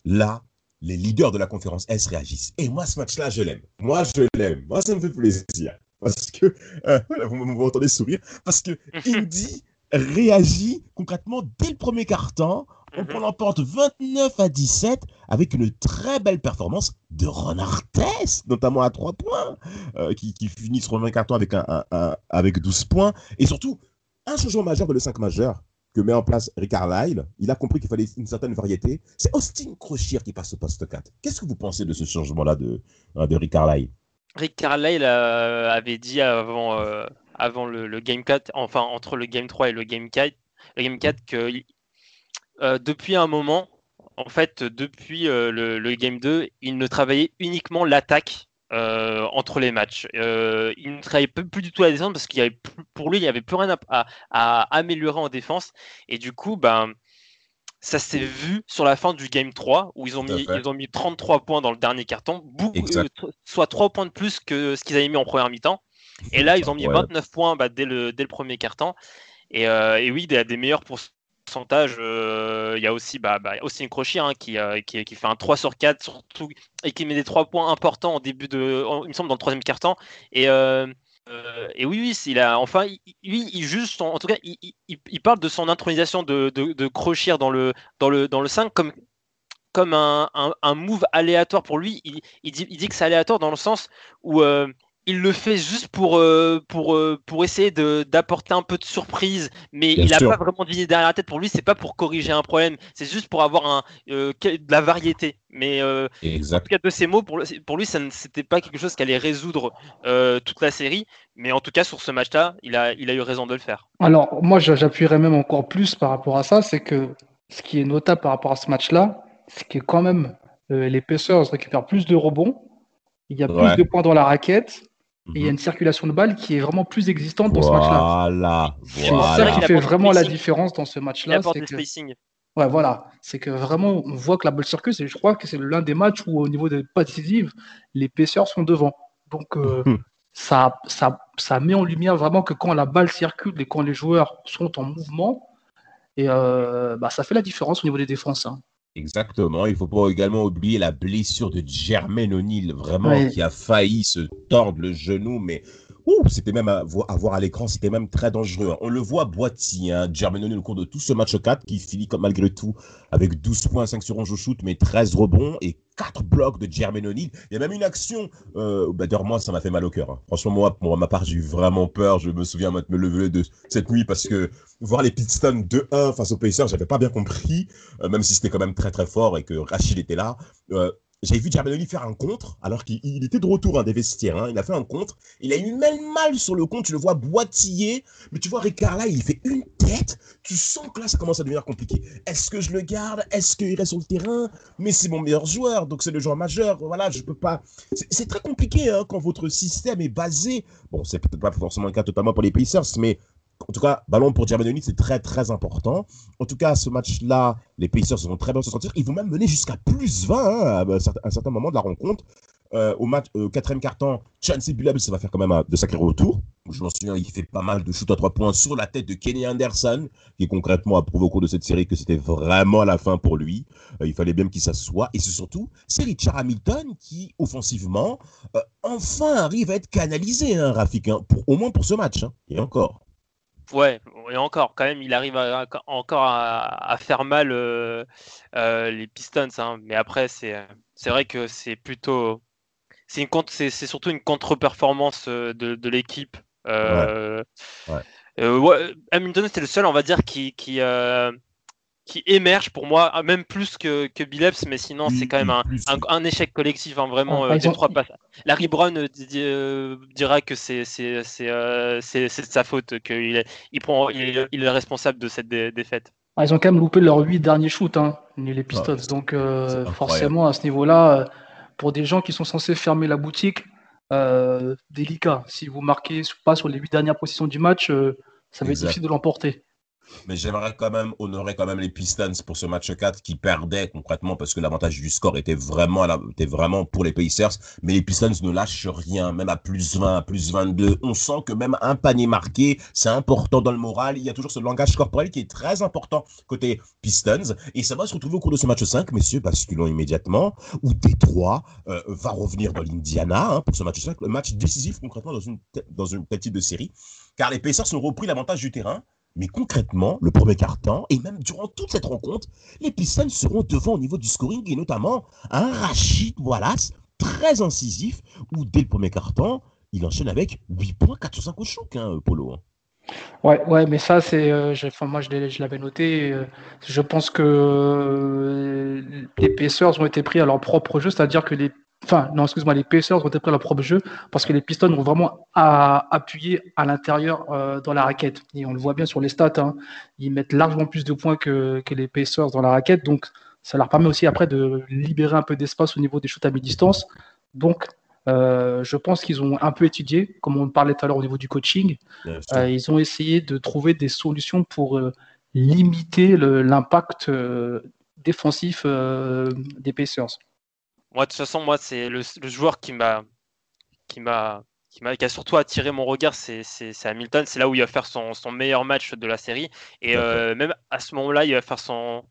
[SPEAKER 1] là, les leaders de la conférence S réagissent. Et moi, ce match-là, je l'aime. Moi, je l'aime. Moi, ça me fait plaisir. Parce que, [LAUGHS] vous m'entendez sourire, parce que [LAUGHS] Indy réagit concrètement dès le premier quart-temps on l'emporte 29 à 17 avec une très belle performance de Ron Artest, notamment à 3 points, euh, qui, finit sur le carton avec, un, avec 12 points. Et surtout, un changement majeur de le 5 majeur que met en place Rick Carlisle, il a compris qu'il fallait une certaine variété. C'est Austin Crochier qui passe au poste 4. Qu'est-ce que vous pensez de ce changement-là de, euh, de Rick Carlisle
[SPEAKER 3] Rick Carlisle euh, avait dit avant, avant le, le, Game 4, enfin entre le Game 3 et le Game 4, le Game 4 que euh, depuis un moment, en fait, depuis euh, le, Game 2, il ne travaillait uniquement l'attaque euh, entre les matchs. il ne travaillait plus, du tout la défense parce qu'il y avait pour lui, il n'y avait plus rien à, améliorer en défense. Et du coup, ben, ça s'est vu sur la fin du Game 3 où ils ont, mis, ils ont mis 33 points dans le dernier carton, soit 3 points de plus que ce qu'ils avaient mis en première mi-temps. Et là, ils ont mis 29 points bah, dès, le, dès le premier carton. Et, et oui, des, des meilleurs pour pourcentage, euh, il y a aussi, bah, bah, aussi Crochet hein, euh, qui, qui, fait un 3 sur 4 surtout, et qui met des 3 points importants en début de, il me semble, dans le troisième quart-temps. Et, euh, et oui, oui, il a, enfin, lui, il, juste, en, tout cas, il, il, parle de son intronisation de, de, de dans le, dans, le, dans le 5 comme, comme un, un, move aléatoire pour lui. Il, dit, il dit que c'est aléatoire dans le sens où il le fait juste pour, euh, pour, euh, pour essayer d'apporter un peu de surprise, mais il n'a pas vraiment d'idée derrière la tête. Pour lui, c'est pas pour corriger un problème, c'est juste pour avoir un, euh, de la variété. Mais en tout cas, de ces mots, pour, pour lui, ça n'était pas quelque chose qui allait résoudre toute la série. Mais en tout cas, sur ce match-là, il a, il a eu raison de le faire.
[SPEAKER 2] Alors, moi, j'appuierais même encore plus par rapport à ça, c'est que ce qui est notable par rapport à ce match-là, c'est que quand même, les Pacers récupèrent plus de rebonds, il y a plus de points dans la raquette, il y a mhm. une circulation de balles qui est vraiment plus existante dans ce match-là.
[SPEAKER 1] Voilà.
[SPEAKER 2] C'est ça qui fait vraiment la différence dans ce match-là. Ouais, voilà. C'est que vraiment, on voit que la balle circule. Et je crois que c'est l'un des matchs où, au niveau des pas décisives, les Pacers sont devant. Donc, euh, mhm. ça, ça, ça met en lumière vraiment que quand la balle circule et quand les joueurs sont en mouvement, et euh, bah, ça fait la différence au niveau des défenses. Hein.
[SPEAKER 1] Exactement. Il faut pas également oublier la blessure de Jermaine O'Neill, vraiment, qui a failli se tordre le genou, mais c'était même à, voir à l'écran, c'était même très dangereux. Hein. On le voit boîtier, hein, Jermaine O'Neill au cours de tout ce match 4, qui finit comme malgré tout avec 12 points, 5 sur 11 au shoot, mais 13 rebonds et 4 blocs de Jermaine. Il y a même une action, euh, bah, d'ailleurs, moi, ça m'a fait mal au cœur. Hein. Franchement, moi, pour ma part, j'ai eu vraiment peur. Je me souviens de me lever de cette nuit parce que voir les Pistons 2-1 face aux Pacers, j'avais pas bien compris, euh, même si c'était quand même très très fort et que Rachid était là. Euh, j'avais vu Giabanelli faire un contre, alors qu'il était de retour hein, des vestiaires. Hein. il a fait un contre. Il a eu même mal sur le contre. Tu le vois boitiller. Mais tu vois, Ricard là, il fait une tête. Tu sens que là, ça commence à devenir compliqué. Est-ce que je le garde? Est-ce qu'il reste sur le terrain? Mais c'est mon meilleur joueur. Donc c'est le joueur majeur. Voilà, je peux pas. C'est très compliqué hein, quand votre système est basé. Bon, c'est peut-être pas forcément le cas totalement pour les Pacers, mais en tout cas, ballon pour Giovanni, c'est très très important. En tout cas, ce match-là, les Pacers vont très bien se sentir. Ils vont même mener jusqu'à plus 20 hein, à un certain moment de la rencontre. Euh, au match, euh, quatrième carton, Chancey Billups, ça va faire quand même de sacrés retours. Je m'en souviens, il fait pas mal de shoot à trois points sur la tête de Kenny Anderson, qui concrètement a prouvé au cours de cette série que c'était vraiment la fin pour lui. Euh, il fallait bien qu'il s'assoie. Et c'est surtout, c'est Richard Hamilton qui, offensivement, enfin arrive à être canalisé, hein, Rafik, hein, au moins pour ce match. Hein, et encore.
[SPEAKER 3] Ouais, et encore, quand même, il arrive encore à, faire mal euh, euh, les Pistons. Hein. Mais après, c'est vrai que c'est plutôt. C'est surtout une contre-performance euh, de, l'équipe. Hamilton, c'est le seul, on va dire, qui, qui, qui émerge pour moi, ah, même plus que, que Billups, mais sinon c'est quand même un, un, échec collectif, hein, vraiment, ah, euh, des trois passes. Larry Brown euh, euh, dira que c'est de sa faute, qu'il est, il prend, il, est responsable de cette défaite.
[SPEAKER 2] Ah, ils ont quand même loupé leurs huit derniers shoots, hein, les Pistons, donc forcément à ce niveau-là, pour des gens qui sont censés fermer la boutique, délicat. Si vous marquez pas sur les huit dernières positions du match, ça va être difficile de l'emporter.
[SPEAKER 1] Mais j'aimerais quand même honorer quand même les Pistons pour ce match 4 qui perdait concrètement parce que l'avantage du score était vraiment, était vraiment pour les Pacers. Mais les Pistons ne lâchent rien, même à plus 20, à plus 22. On sent que même un panier marqué, c'est important dans le moral. Il y a toujours ce langage corporel qui est très important côté Pistons. Et ça va se retrouver au cours de ce match 5, messieurs, basculons immédiatement, où Détroit euh, va revenir dans l'Indiana hein, pour ce match 5. Le match décisif concrètement dans une, dans une petite de série. Car les Pacers ont repris l'avantage du terrain mais concrètement, le premier quart-temps, et même durant toute cette rencontre, les Pistons seront devant au niveau du scoring, et notamment un Rachid Wallace très incisif, où dès le premier quart-temps, il enchaîne avec 8 points, 4 sur 5 au choc, hein, Polo.
[SPEAKER 2] Ouais, ouais, mais ça, c'est, euh, moi, je l'avais noté. Euh, je pense que euh, les Pacers ont été pris à leur propre jeu, c'est-à-dire que les Enfin, non, excuse-moi, les Pacers ont été pris leur propre jeu parce que les Pistons ont vraiment à, appuyé à l'intérieur euh, dans la raquette. Et on le voit bien sur les stats. Hein. ils mettent largement plus de points que, les Pacers dans la raquette. Donc, ça leur permet aussi après de libérer un peu d'espace au niveau des shoots à mi-distance. Donc, euh, je pense qu'ils ont un peu étudié, comme on parlait tout à l'heure au niveau du coaching. Euh, ils ont essayé de trouver des solutions pour limiter l'impact défensif des Pacers.
[SPEAKER 3] Moi, de toute façon, moi, c'est le, joueur qui m'a, qui m'a, qui, m'a, qui a surtout attiré mon regard, c'est, Hamilton. C'est là où il va faire son, meilleur match de la série. Et euh, même à ce moment-là, il va faire son,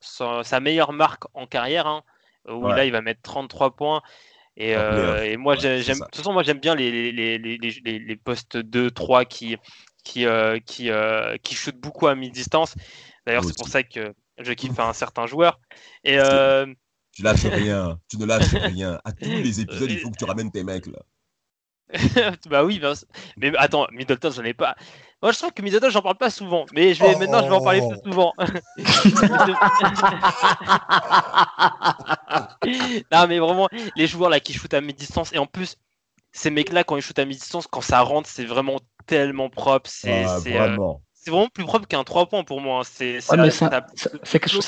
[SPEAKER 3] sa meilleure marque en carrière, hein, où là, il va mettre 33 points. Et, euh, moi, j'aime, de toute façon, moi, j'aime bien les, les, les, les postes 2-3 qui, qui, euh, qui, qui shootent beaucoup à mi-distance. D'ailleurs, c'est pour ça que je kiffe un certain joueur. Et.
[SPEAKER 1] Tu lâches rien. Tu ne lâches [LAUGHS] rien. À tous les épisodes, il faut que tu ramènes tes mecs là. [LAUGHS]
[SPEAKER 3] bah oui, mais attends, Middleton, j'en ai pas. Moi, je trouve que Middleton, j'en parle pas souvent, mais je vais maintenant, je vais en parler plus souvent. [LAUGHS] non, mais vraiment, les joueurs là qui shootent à mi-distance, et en plus, ces mecs-là, quand ils shootent à mi-distance, quand ça rentre, c'est vraiment tellement propre. C'est ah, vraiment. vraiment. plus propre qu'un 3 points pour moi. Hein. C'est
[SPEAKER 2] quelque chose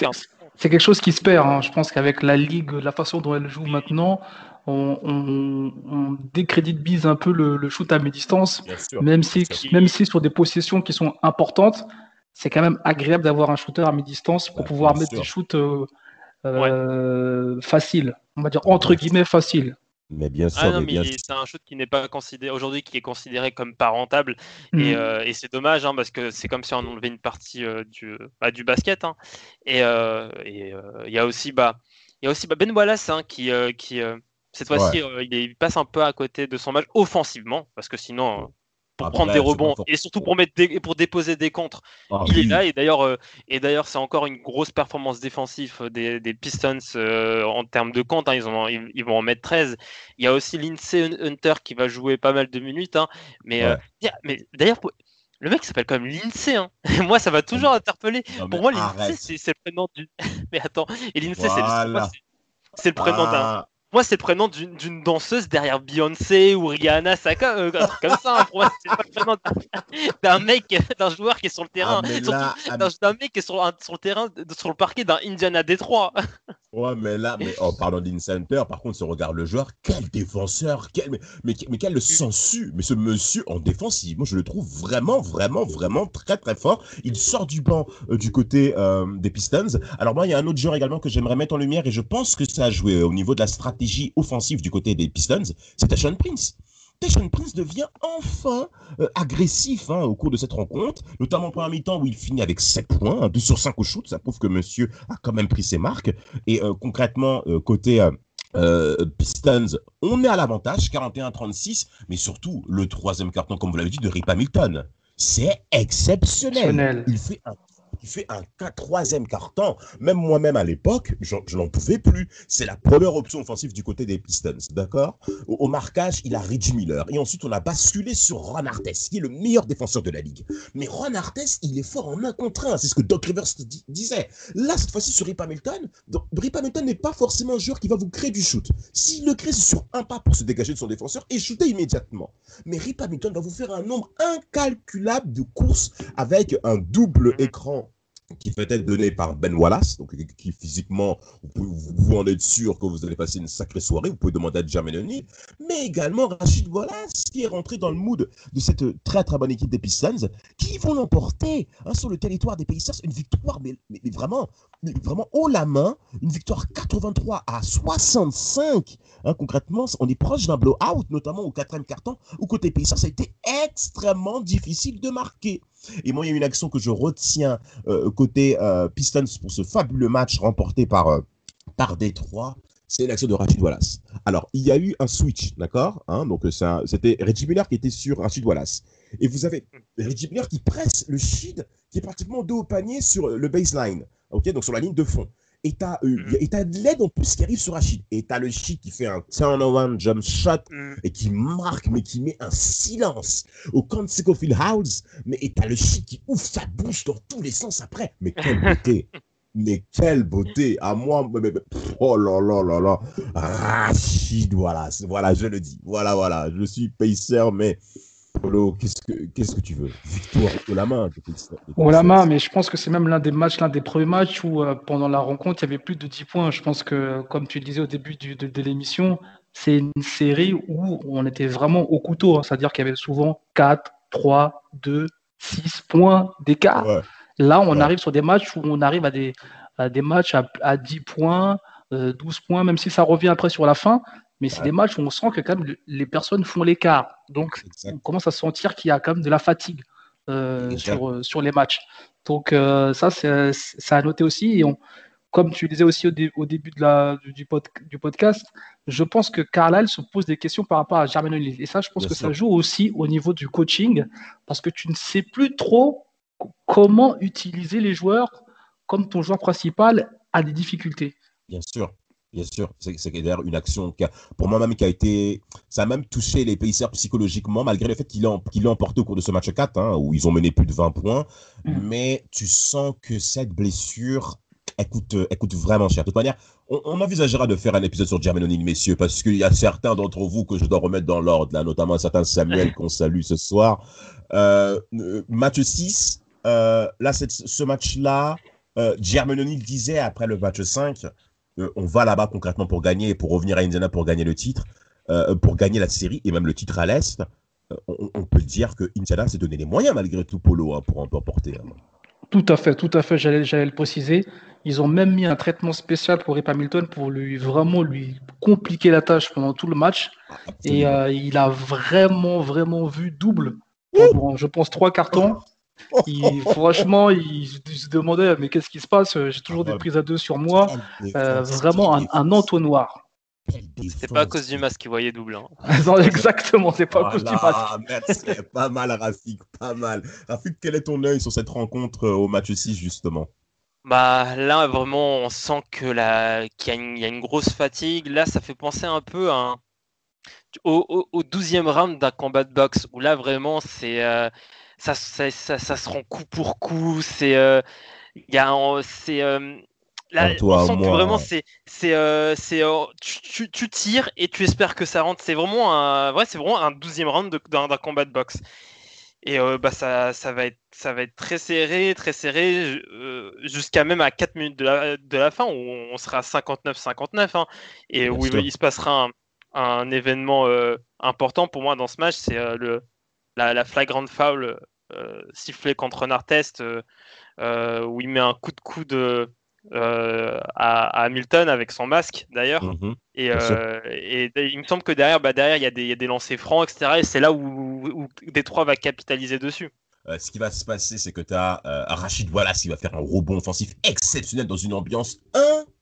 [SPEAKER 2] c'est quelque chose qui se perd. Hein. Je pense qu'avec la ligue, la façon dont elle joue maintenant, on, décrédite un peu le, shoot à mi-distance, même si, même si sur des possessions qui sont importantes, c'est quand même agréable d'avoir un shooter à mi-distance pour pouvoir mettre des shoots euh, euh, faciles, on va dire entre guillemets faciles.
[SPEAKER 1] Mais bien sûr,
[SPEAKER 3] ah c'est un shoot qui n'est pas considéré aujourd'hui, qui est considéré comme pas rentable. Et, mmh. euh, c'est dommage hein, parce que c'est comme si on enlevait une partie euh, du, bah, du basket. Hein. Et euh, il y a aussi, bah, y a aussi bah, Ben Wallace hein, qui, qui cette fois-ci, il, passe un peu à côté de son match offensivement parce que sinon, pour prendre des rebonds et surtout pour mettre pour déposer des contres. Ah il est là et d'ailleurs euh, et d'ailleurs c'est encore une grosse performance défensive euh, des, des Pistons euh, en termes de comptes. Hein, ils, ont, ils, vont en mettre 13. Il y a aussi Lindsay Hunter qui va jouer pas mal de minutes. Hein, mais mais d'ailleurs le mec s'appelle quand même Lindsay. Hein. [LAUGHS] Moi ça va toujours interpeller. pour moi Lindsay c'est le prénom du. [LAUGHS] mais attends et Lindsay c'est C'est le prénom d'un. Moi, c'est le prénom d'une danseuse derrière Beyoncé ou Rihanna, ça, euh, un truc comme ça. Hein. Pour moi, c'est pas le prénom d'un mec, d'un joueur qui est sur le terrain. Ah, ah, d'un mec qui est sur, sur, le terrain, sur le parquet d'un Indiana Détroit.
[SPEAKER 1] Ouais, mais là, mais en parlant d'Incenter, par contre, si on regarde le joueur, quel défenseur, quel, mais, mais, mais quel sensu, mais ce monsieur en défensive, moi je le trouve vraiment, vraiment, vraiment très, très fort. Il sort du banc euh, du côté euh, des Pistons. Alors moi, il y a un autre joueur également que j'aimerais mettre en lumière et je pense que ça a joué euh, au niveau de la stratégie offensive du côté des Pistons, c'est Sean Prince. Tayshon Prince devient enfin euh, agressif hein, au cours de cette rencontre, notamment en première mi-temps où il finit avec 7 points, 2 sur 5 au shoot, ça prouve que monsieur a quand même pris ses marques. Et euh, concrètement, euh, côté Pistons, on est à l'avantage, 41-36, mais surtout le troisième carton, comme vous l'avez dit, de Rip Hamilton. C'est exceptionnel. Il fait un qui fait un troisième carton. Même moi-même à l'époque, je, n'en pouvais plus. C'est la première option offensive du côté des Pistons, d'accord? Au, marquage, il a Reggie Miller. Et ensuite, on a basculé sur Ron Artest, qui est le meilleur défenseur de la ligue. Mais Ron Artest, il est fort en un contre un. C'est ce que Doc Rivers disait. Là, cette fois-ci, sur Rip Hamilton, Rip Hamilton n'est pas forcément un joueur qui va vous créer du shoot. S'il le crée, c'est sur un pas pour se dégager de son défenseur et shooter immédiatement. Mais Rip Hamilton va vous faire un nombre incalculable de courses avec un double écran qui peut être donné par Ben Wallace, donc qui physiquement, vous, en êtes sûr que vous allez passer une sacrée soirée, vous pouvez demander à Jermaine mais également Rachid Wallace, qui est rentré dans le mood de cette très très bonne équipe des Pistons, qui vont l'emporter hein, sur le territoire des Pacers, une victoire, mais, vraiment, vraiment haut la main, une victoire 83 à 65, hein, concrètement, on est proche d'un blowout, notamment au quatrième carton, où côté Pacers, ça a été extrêmement difficile de marquer. Et moi, il y a une action que je retiens euh, côté euh, Pistons pour ce fabuleux match remporté par, euh, par Détroit. C'est l'action de Rachid Wallace. Alors, il y a eu un switch, d'accord hein, Donc, c'était Reggie Miller qui était sur Rachid Wallace. Et vous avez Reggie Miller qui presse le shid qui est pratiquement dos au panier sur le baseline, ok Donc, sur la ligne de fond. Et t'as euh, mm. de l'aide en plus qui arrive sur Rachid. Et t'as le shit qui fait un turn-around jump shot mm. et qui marque, mais qui met un silence au Conseco Field House. Mais et t'as le shit qui ouvre sa bouche dans tous les sens après. Mais quelle [LAUGHS] beauté! mais quelle beauté! À moi, oh là là là là! Rachid, voilà, voilà, je le dis. Voilà, voilà, je suis pacer, mais Polo, qu'est-ce que, qu'est-ce que tu veux? Victoire au la main
[SPEAKER 2] Au la main, mais je pense que c'est même l'un des matchs, l'un des premiers matchs où euh, pendant la rencontre, il y avait plus de 10 points. Je pense que, comme tu le disais au début de, l'émission, c'est une série où on était vraiment au couteau. Hein. c'est-à-dire qu'il y avait souvent 4, 3, 2, 6 points d'écart. Là, on arrive sur des matchs où on arrive à des, des matchs à, 10 points, 12 euh, points, même si ça revient après sur la fin. Mais c'est des matchs où on sent que quand même les personnes font l'écart. Donc on commence à sentir qu'il y a quand même de la fatigue euh, sur, euh, sur les matchs. Donc euh, ça, c'est à noter aussi. Et on, comme tu disais aussi au, au début de la, du, du, podcast, je pense que Carlisle se pose des questions par rapport à Jermaine Et ça, je pense que ça joue aussi au niveau du coaching, parce que tu ne sais plus trop comment utiliser les joueurs comme ton joueur principal a des difficultés.
[SPEAKER 1] Bien sûr. Bien sûr, c'est d'ailleurs une action qui a, pour moi-même qui a été, ça a même touché les Pacers psychologiquement, malgré le fait qu'il l'ont emporté au cours de ce match 4, hein, où ils ont mené plus de 20 points. Mm. Mais tu sens que cette blessure, écoute, écoute vraiment cher. De toute manière, on, envisagera de faire un épisode sur Jermaine O'Neal, messieurs, parce qu'il y a certains d'entre vous que je dois remettre dans l'ordre, là, notamment un certain Samuel [LAUGHS] qu'on salue ce soir. Euh, match 6, euh, là, ce match-là, euh, Jermaine O'Neal disait après le match 5, on va là-bas concrètement pour gagner, pour revenir à Indiana pour gagner le titre, euh, pour gagner la série et même le titre à l'Est, euh, on, peut dire que Indiana s'est donné les moyens malgré tout, Polo, hein, pour en porter. Hein.
[SPEAKER 2] Tout à fait, tout à fait, j'allais le préciser. Ils ont même mis un traitement spécial pour Rip Hamilton pour lui vraiment lui compliquer la tâche pendant tout le match. Et euh, il a vraiment, vraiment vu double. je pense trois cartons franchement, il, se demandait mais qu'est-ce qui se passe? J'ai toujours des prises à deux sur moi. Euh, vraiment un, entonnoir.
[SPEAKER 3] C'est pas à cause du masque qu'il voyait double. Hein. [LAUGHS]
[SPEAKER 2] exactement, c'est pas à cause du masque.
[SPEAKER 1] Merci, [LAUGHS] pas mal Rafik, pas mal. Rafik, quel est ton œil sur cette rencontre euh, au match 6 justement?
[SPEAKER 3] Bah là vraiment on sent que la qu'il y, a une grosse fatigue. Là ça fait penser un peu à au, au, 12e round d'un combat de boxe où là vraiment c'est euh, ça, ça, ça, se rend coup pour coup. C'est, euh, c'est, euh, Là, on sent que vraiment c'est c'est euh, euh, tu, tu, tires et tu espères que ça rentre. C'est vraiment un vrai, c'est vraiment un douzième round d'un combat de boxe. Et euh, bah ça, ça va être ça va être très serré, très serré jusqu'à même à 4 minutes de la, de la fin où on sera 59-59 hein, et où il, se passera un, un événement important pour moi dans ce match, c'est le la, la flagrant foul sifflée contre Nartest où il met un coup de coude euh, à, Hamilton avec son masque d'ailleurs. Mhm. Euh, et, il me semble que derrière, bah, derrière il y, a des, y a des lancers francs, etc. Et c'est là où, où Détroit va capitaliser dessus.
[SPEAKER 1] Euh, ce qui va se passer, c'est que tu as euh, Rachid Wallace qui va faire un rebond offensif exceptionnel dans une ambiance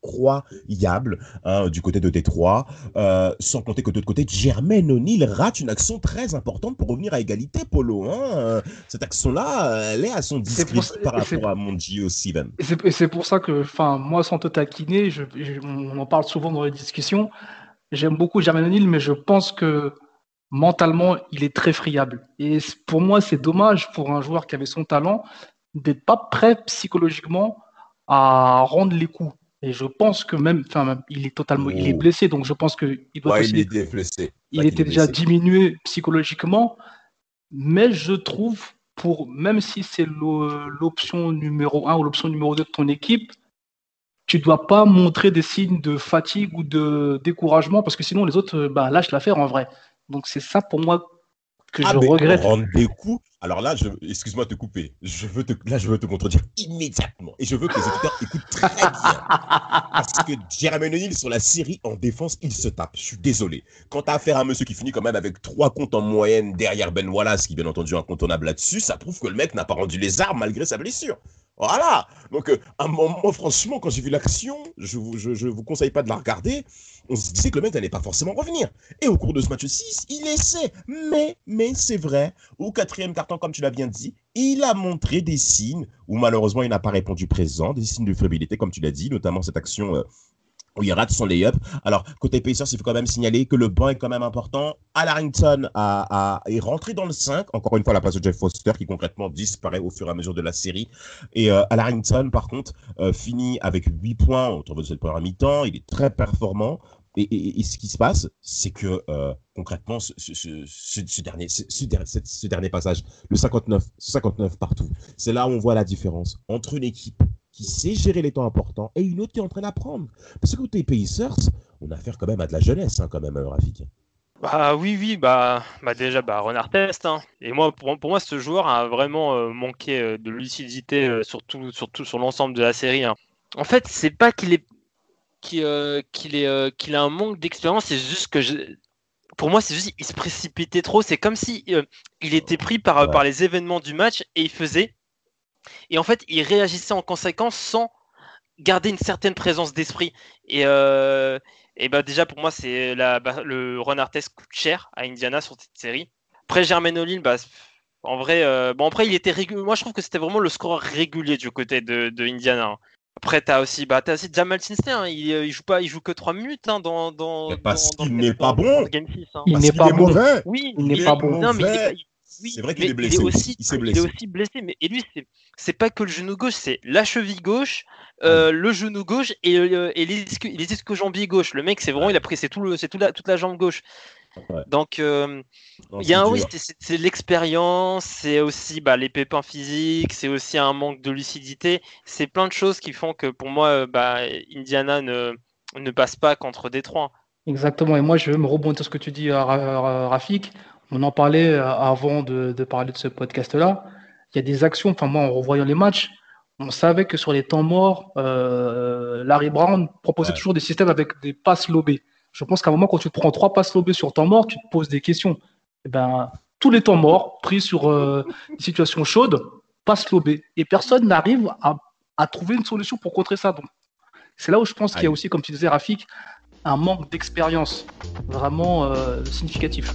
[SPEAKER 1] incroyable hein, du côté de Détroit. Euh, sans compter que de l'autre côté, Jermaine O'Neill rate une action très importante pour revenir à égalité, Polo. Hein. Cette action-là, elle est à son discrédit par rapport à mon Gio Steven.
[SPEAKER 2] Et c'est pour ça que, enfin, moi, sans te taquiner, je, on en parle souvent dans les discussions. J'aime beaucoup Jermaine O'Neill, mais je pense que mentalement, il est très friable. Et pour moi, c'est dommage pour un joueur qui avait son talent d'être pas prêt psychologiquement à rendre les coups. Et je pense que même, enfin, il est totalement, il est blessé, donc je pense que il doit.
[SPEAKER 1] il était blessé.
[SPEAKER 2] Il était déjà diminué psychologiquement, mais je trouve pour même si c'est l'option numéro 1 ou l'option numéro 2 de ton équipe, tu dois pas montrer des signes de fatigue ou de découragement parce que sinon les autres bah, lâchent l'affaire en vrai. Donc c'est ça pour moi que ah, je regrette.
[SPEAKER 1] Rendre des coups. Alors là, je... excuse-moi de te couper. Je veux te... Là, je veux te contredire immédiatement. Et je veux que les auditeurs écoutent très bien. Parce que Jeremy O'Neill, sur la série, en défense, il se tape. Je suis désolé. Quand tu as affaire à un monsieur qui finit quand même avec trois comptes en moyenne derrière Ben Wallace, qui bien entendu est incontournable là-dessus, ça prouve que le mec n'a pas rendu les armes malgré sa blessure. Voilà. Donc, euh, un moment, franchement, quand j'ai vu l'action, je vous, je, vous conseille pas de la regarder. On se disait que le mec n'allait pas forcément revenir. Et au cours de ce match 6, il essaie. Mais, mais c'est vrai, au quatrième carton, comme tu l'as bien dit, il a montré des signes où malheureusement il n'a pas répondu présent, des signes de fébrilité, comme tu l'as dit, notamment cette action euh, où il rate son lay-up. Alors, côté Pacers, il faut quand même signaler que le banc est quand même important. Al Harrington a, est rentré dans le 5, encore une fois, la place de Jeff Foster, qui concrètement disparaît au fur et à mesure de la série. Et euh, par contre, euh, finit avec 8 points au tour de cette première mi-temps. Il est très performant. Et, ce qui se passe, c'est que concrètement, ce, dernier, passage, le 59, 59 partout, c'est là où on voit la différence entre une équipe qui sait gérer les temps importants et une autre qui est en train d'apprendre. Parce que côté Pacers, on a affaire quand même à de la jeunesse, hein, quand même, euh, Rafik.
[SPEAKER 3] Bah oui, oui, bah, bah déjà, bah, Renard Test. Hein. Et moi, pour, moi, ce joueur a vraiment euh, manqué euh, de lucidité, surtout sur l'ensemble de la série. Hein. En fait, c'est pas qu'il est qu'il est qu'il a un manque d'expérience, c'est juste que je... pour moi, c'est juste il se précipitait trop. C'est comme si il était pris par, par les événements du match et il faisait et en fait, il réagissait en conséquence sans garder une certaine présence d'esprit. Et, euh, et bah déjà, pour moi, c'est la, bah, le renard test coûte cher à Indiana sur cette série. Après, Germain O'Neill, bah, en vrai, euh, bon, après, il était régulier. Moi, je trouve que c'était vraiment le score régulier du côté de, de Indiana. Hein. Après, tu as aussi, bah, as aussi Jamal Tinsley, hein. il, il, joue pas, il joue que 3 minutes hein, dans, dans.
[SPEAKER 1] Parce qu'il n'est pas bon.
[SPEAKER 2] Il n'est pas bon.
[SPEAKER 3] Oui,
[SPEAKER 2] il n'est pas bon.
[SPEAKER 3] Non, mais
[SPEAKER 1] c'est vrai qu'il est blessé.
[SPEAKER 3] aussi, il, est aussi blessé. Mais, et lui, c'est pas que le genou gauche, c'est la cheville gauche, euh, le genou gauche et, euh, et les, les jambiers gauche. Le mec, c'est vraiment, il a pris, c'est tout le, toute la, toute la jambe gauche. Donc, euh, il y a un, oui, c'est l'expérience, c'est aussi bah, les pépins physiques, c'est aussi un manque de lucidité. C'est plein de choses qui font que pour moi, bah, Indiana ne, ne passe pas contre Détroit.
[SPEAKER 2] Exactement. Et moi, je veux me rebondir sur ce que tu dis, Rafik. On en parlait euh, avant de, parler de ce podcast-là. Il y a des actions, enfin moi en revoyant les matchs, on savait que sur les temps morts, euh, Larry Brown proposait toujours des systèmes avec des passes lobées. Je pense qu'à un moment, quand tu te prends trois passes lobées sur temps mort, tu te poses des questions. Et eh ben, tous les temps morts, pris sur euh, des situations chaudes, passes lobées. Et personne n'arrive à, trouver une solution pour contrer ça. Donc, c'est là où je pense qu'il y a aussi, comme tu disais, Rafik, un manque d'expérience vraiment significatif.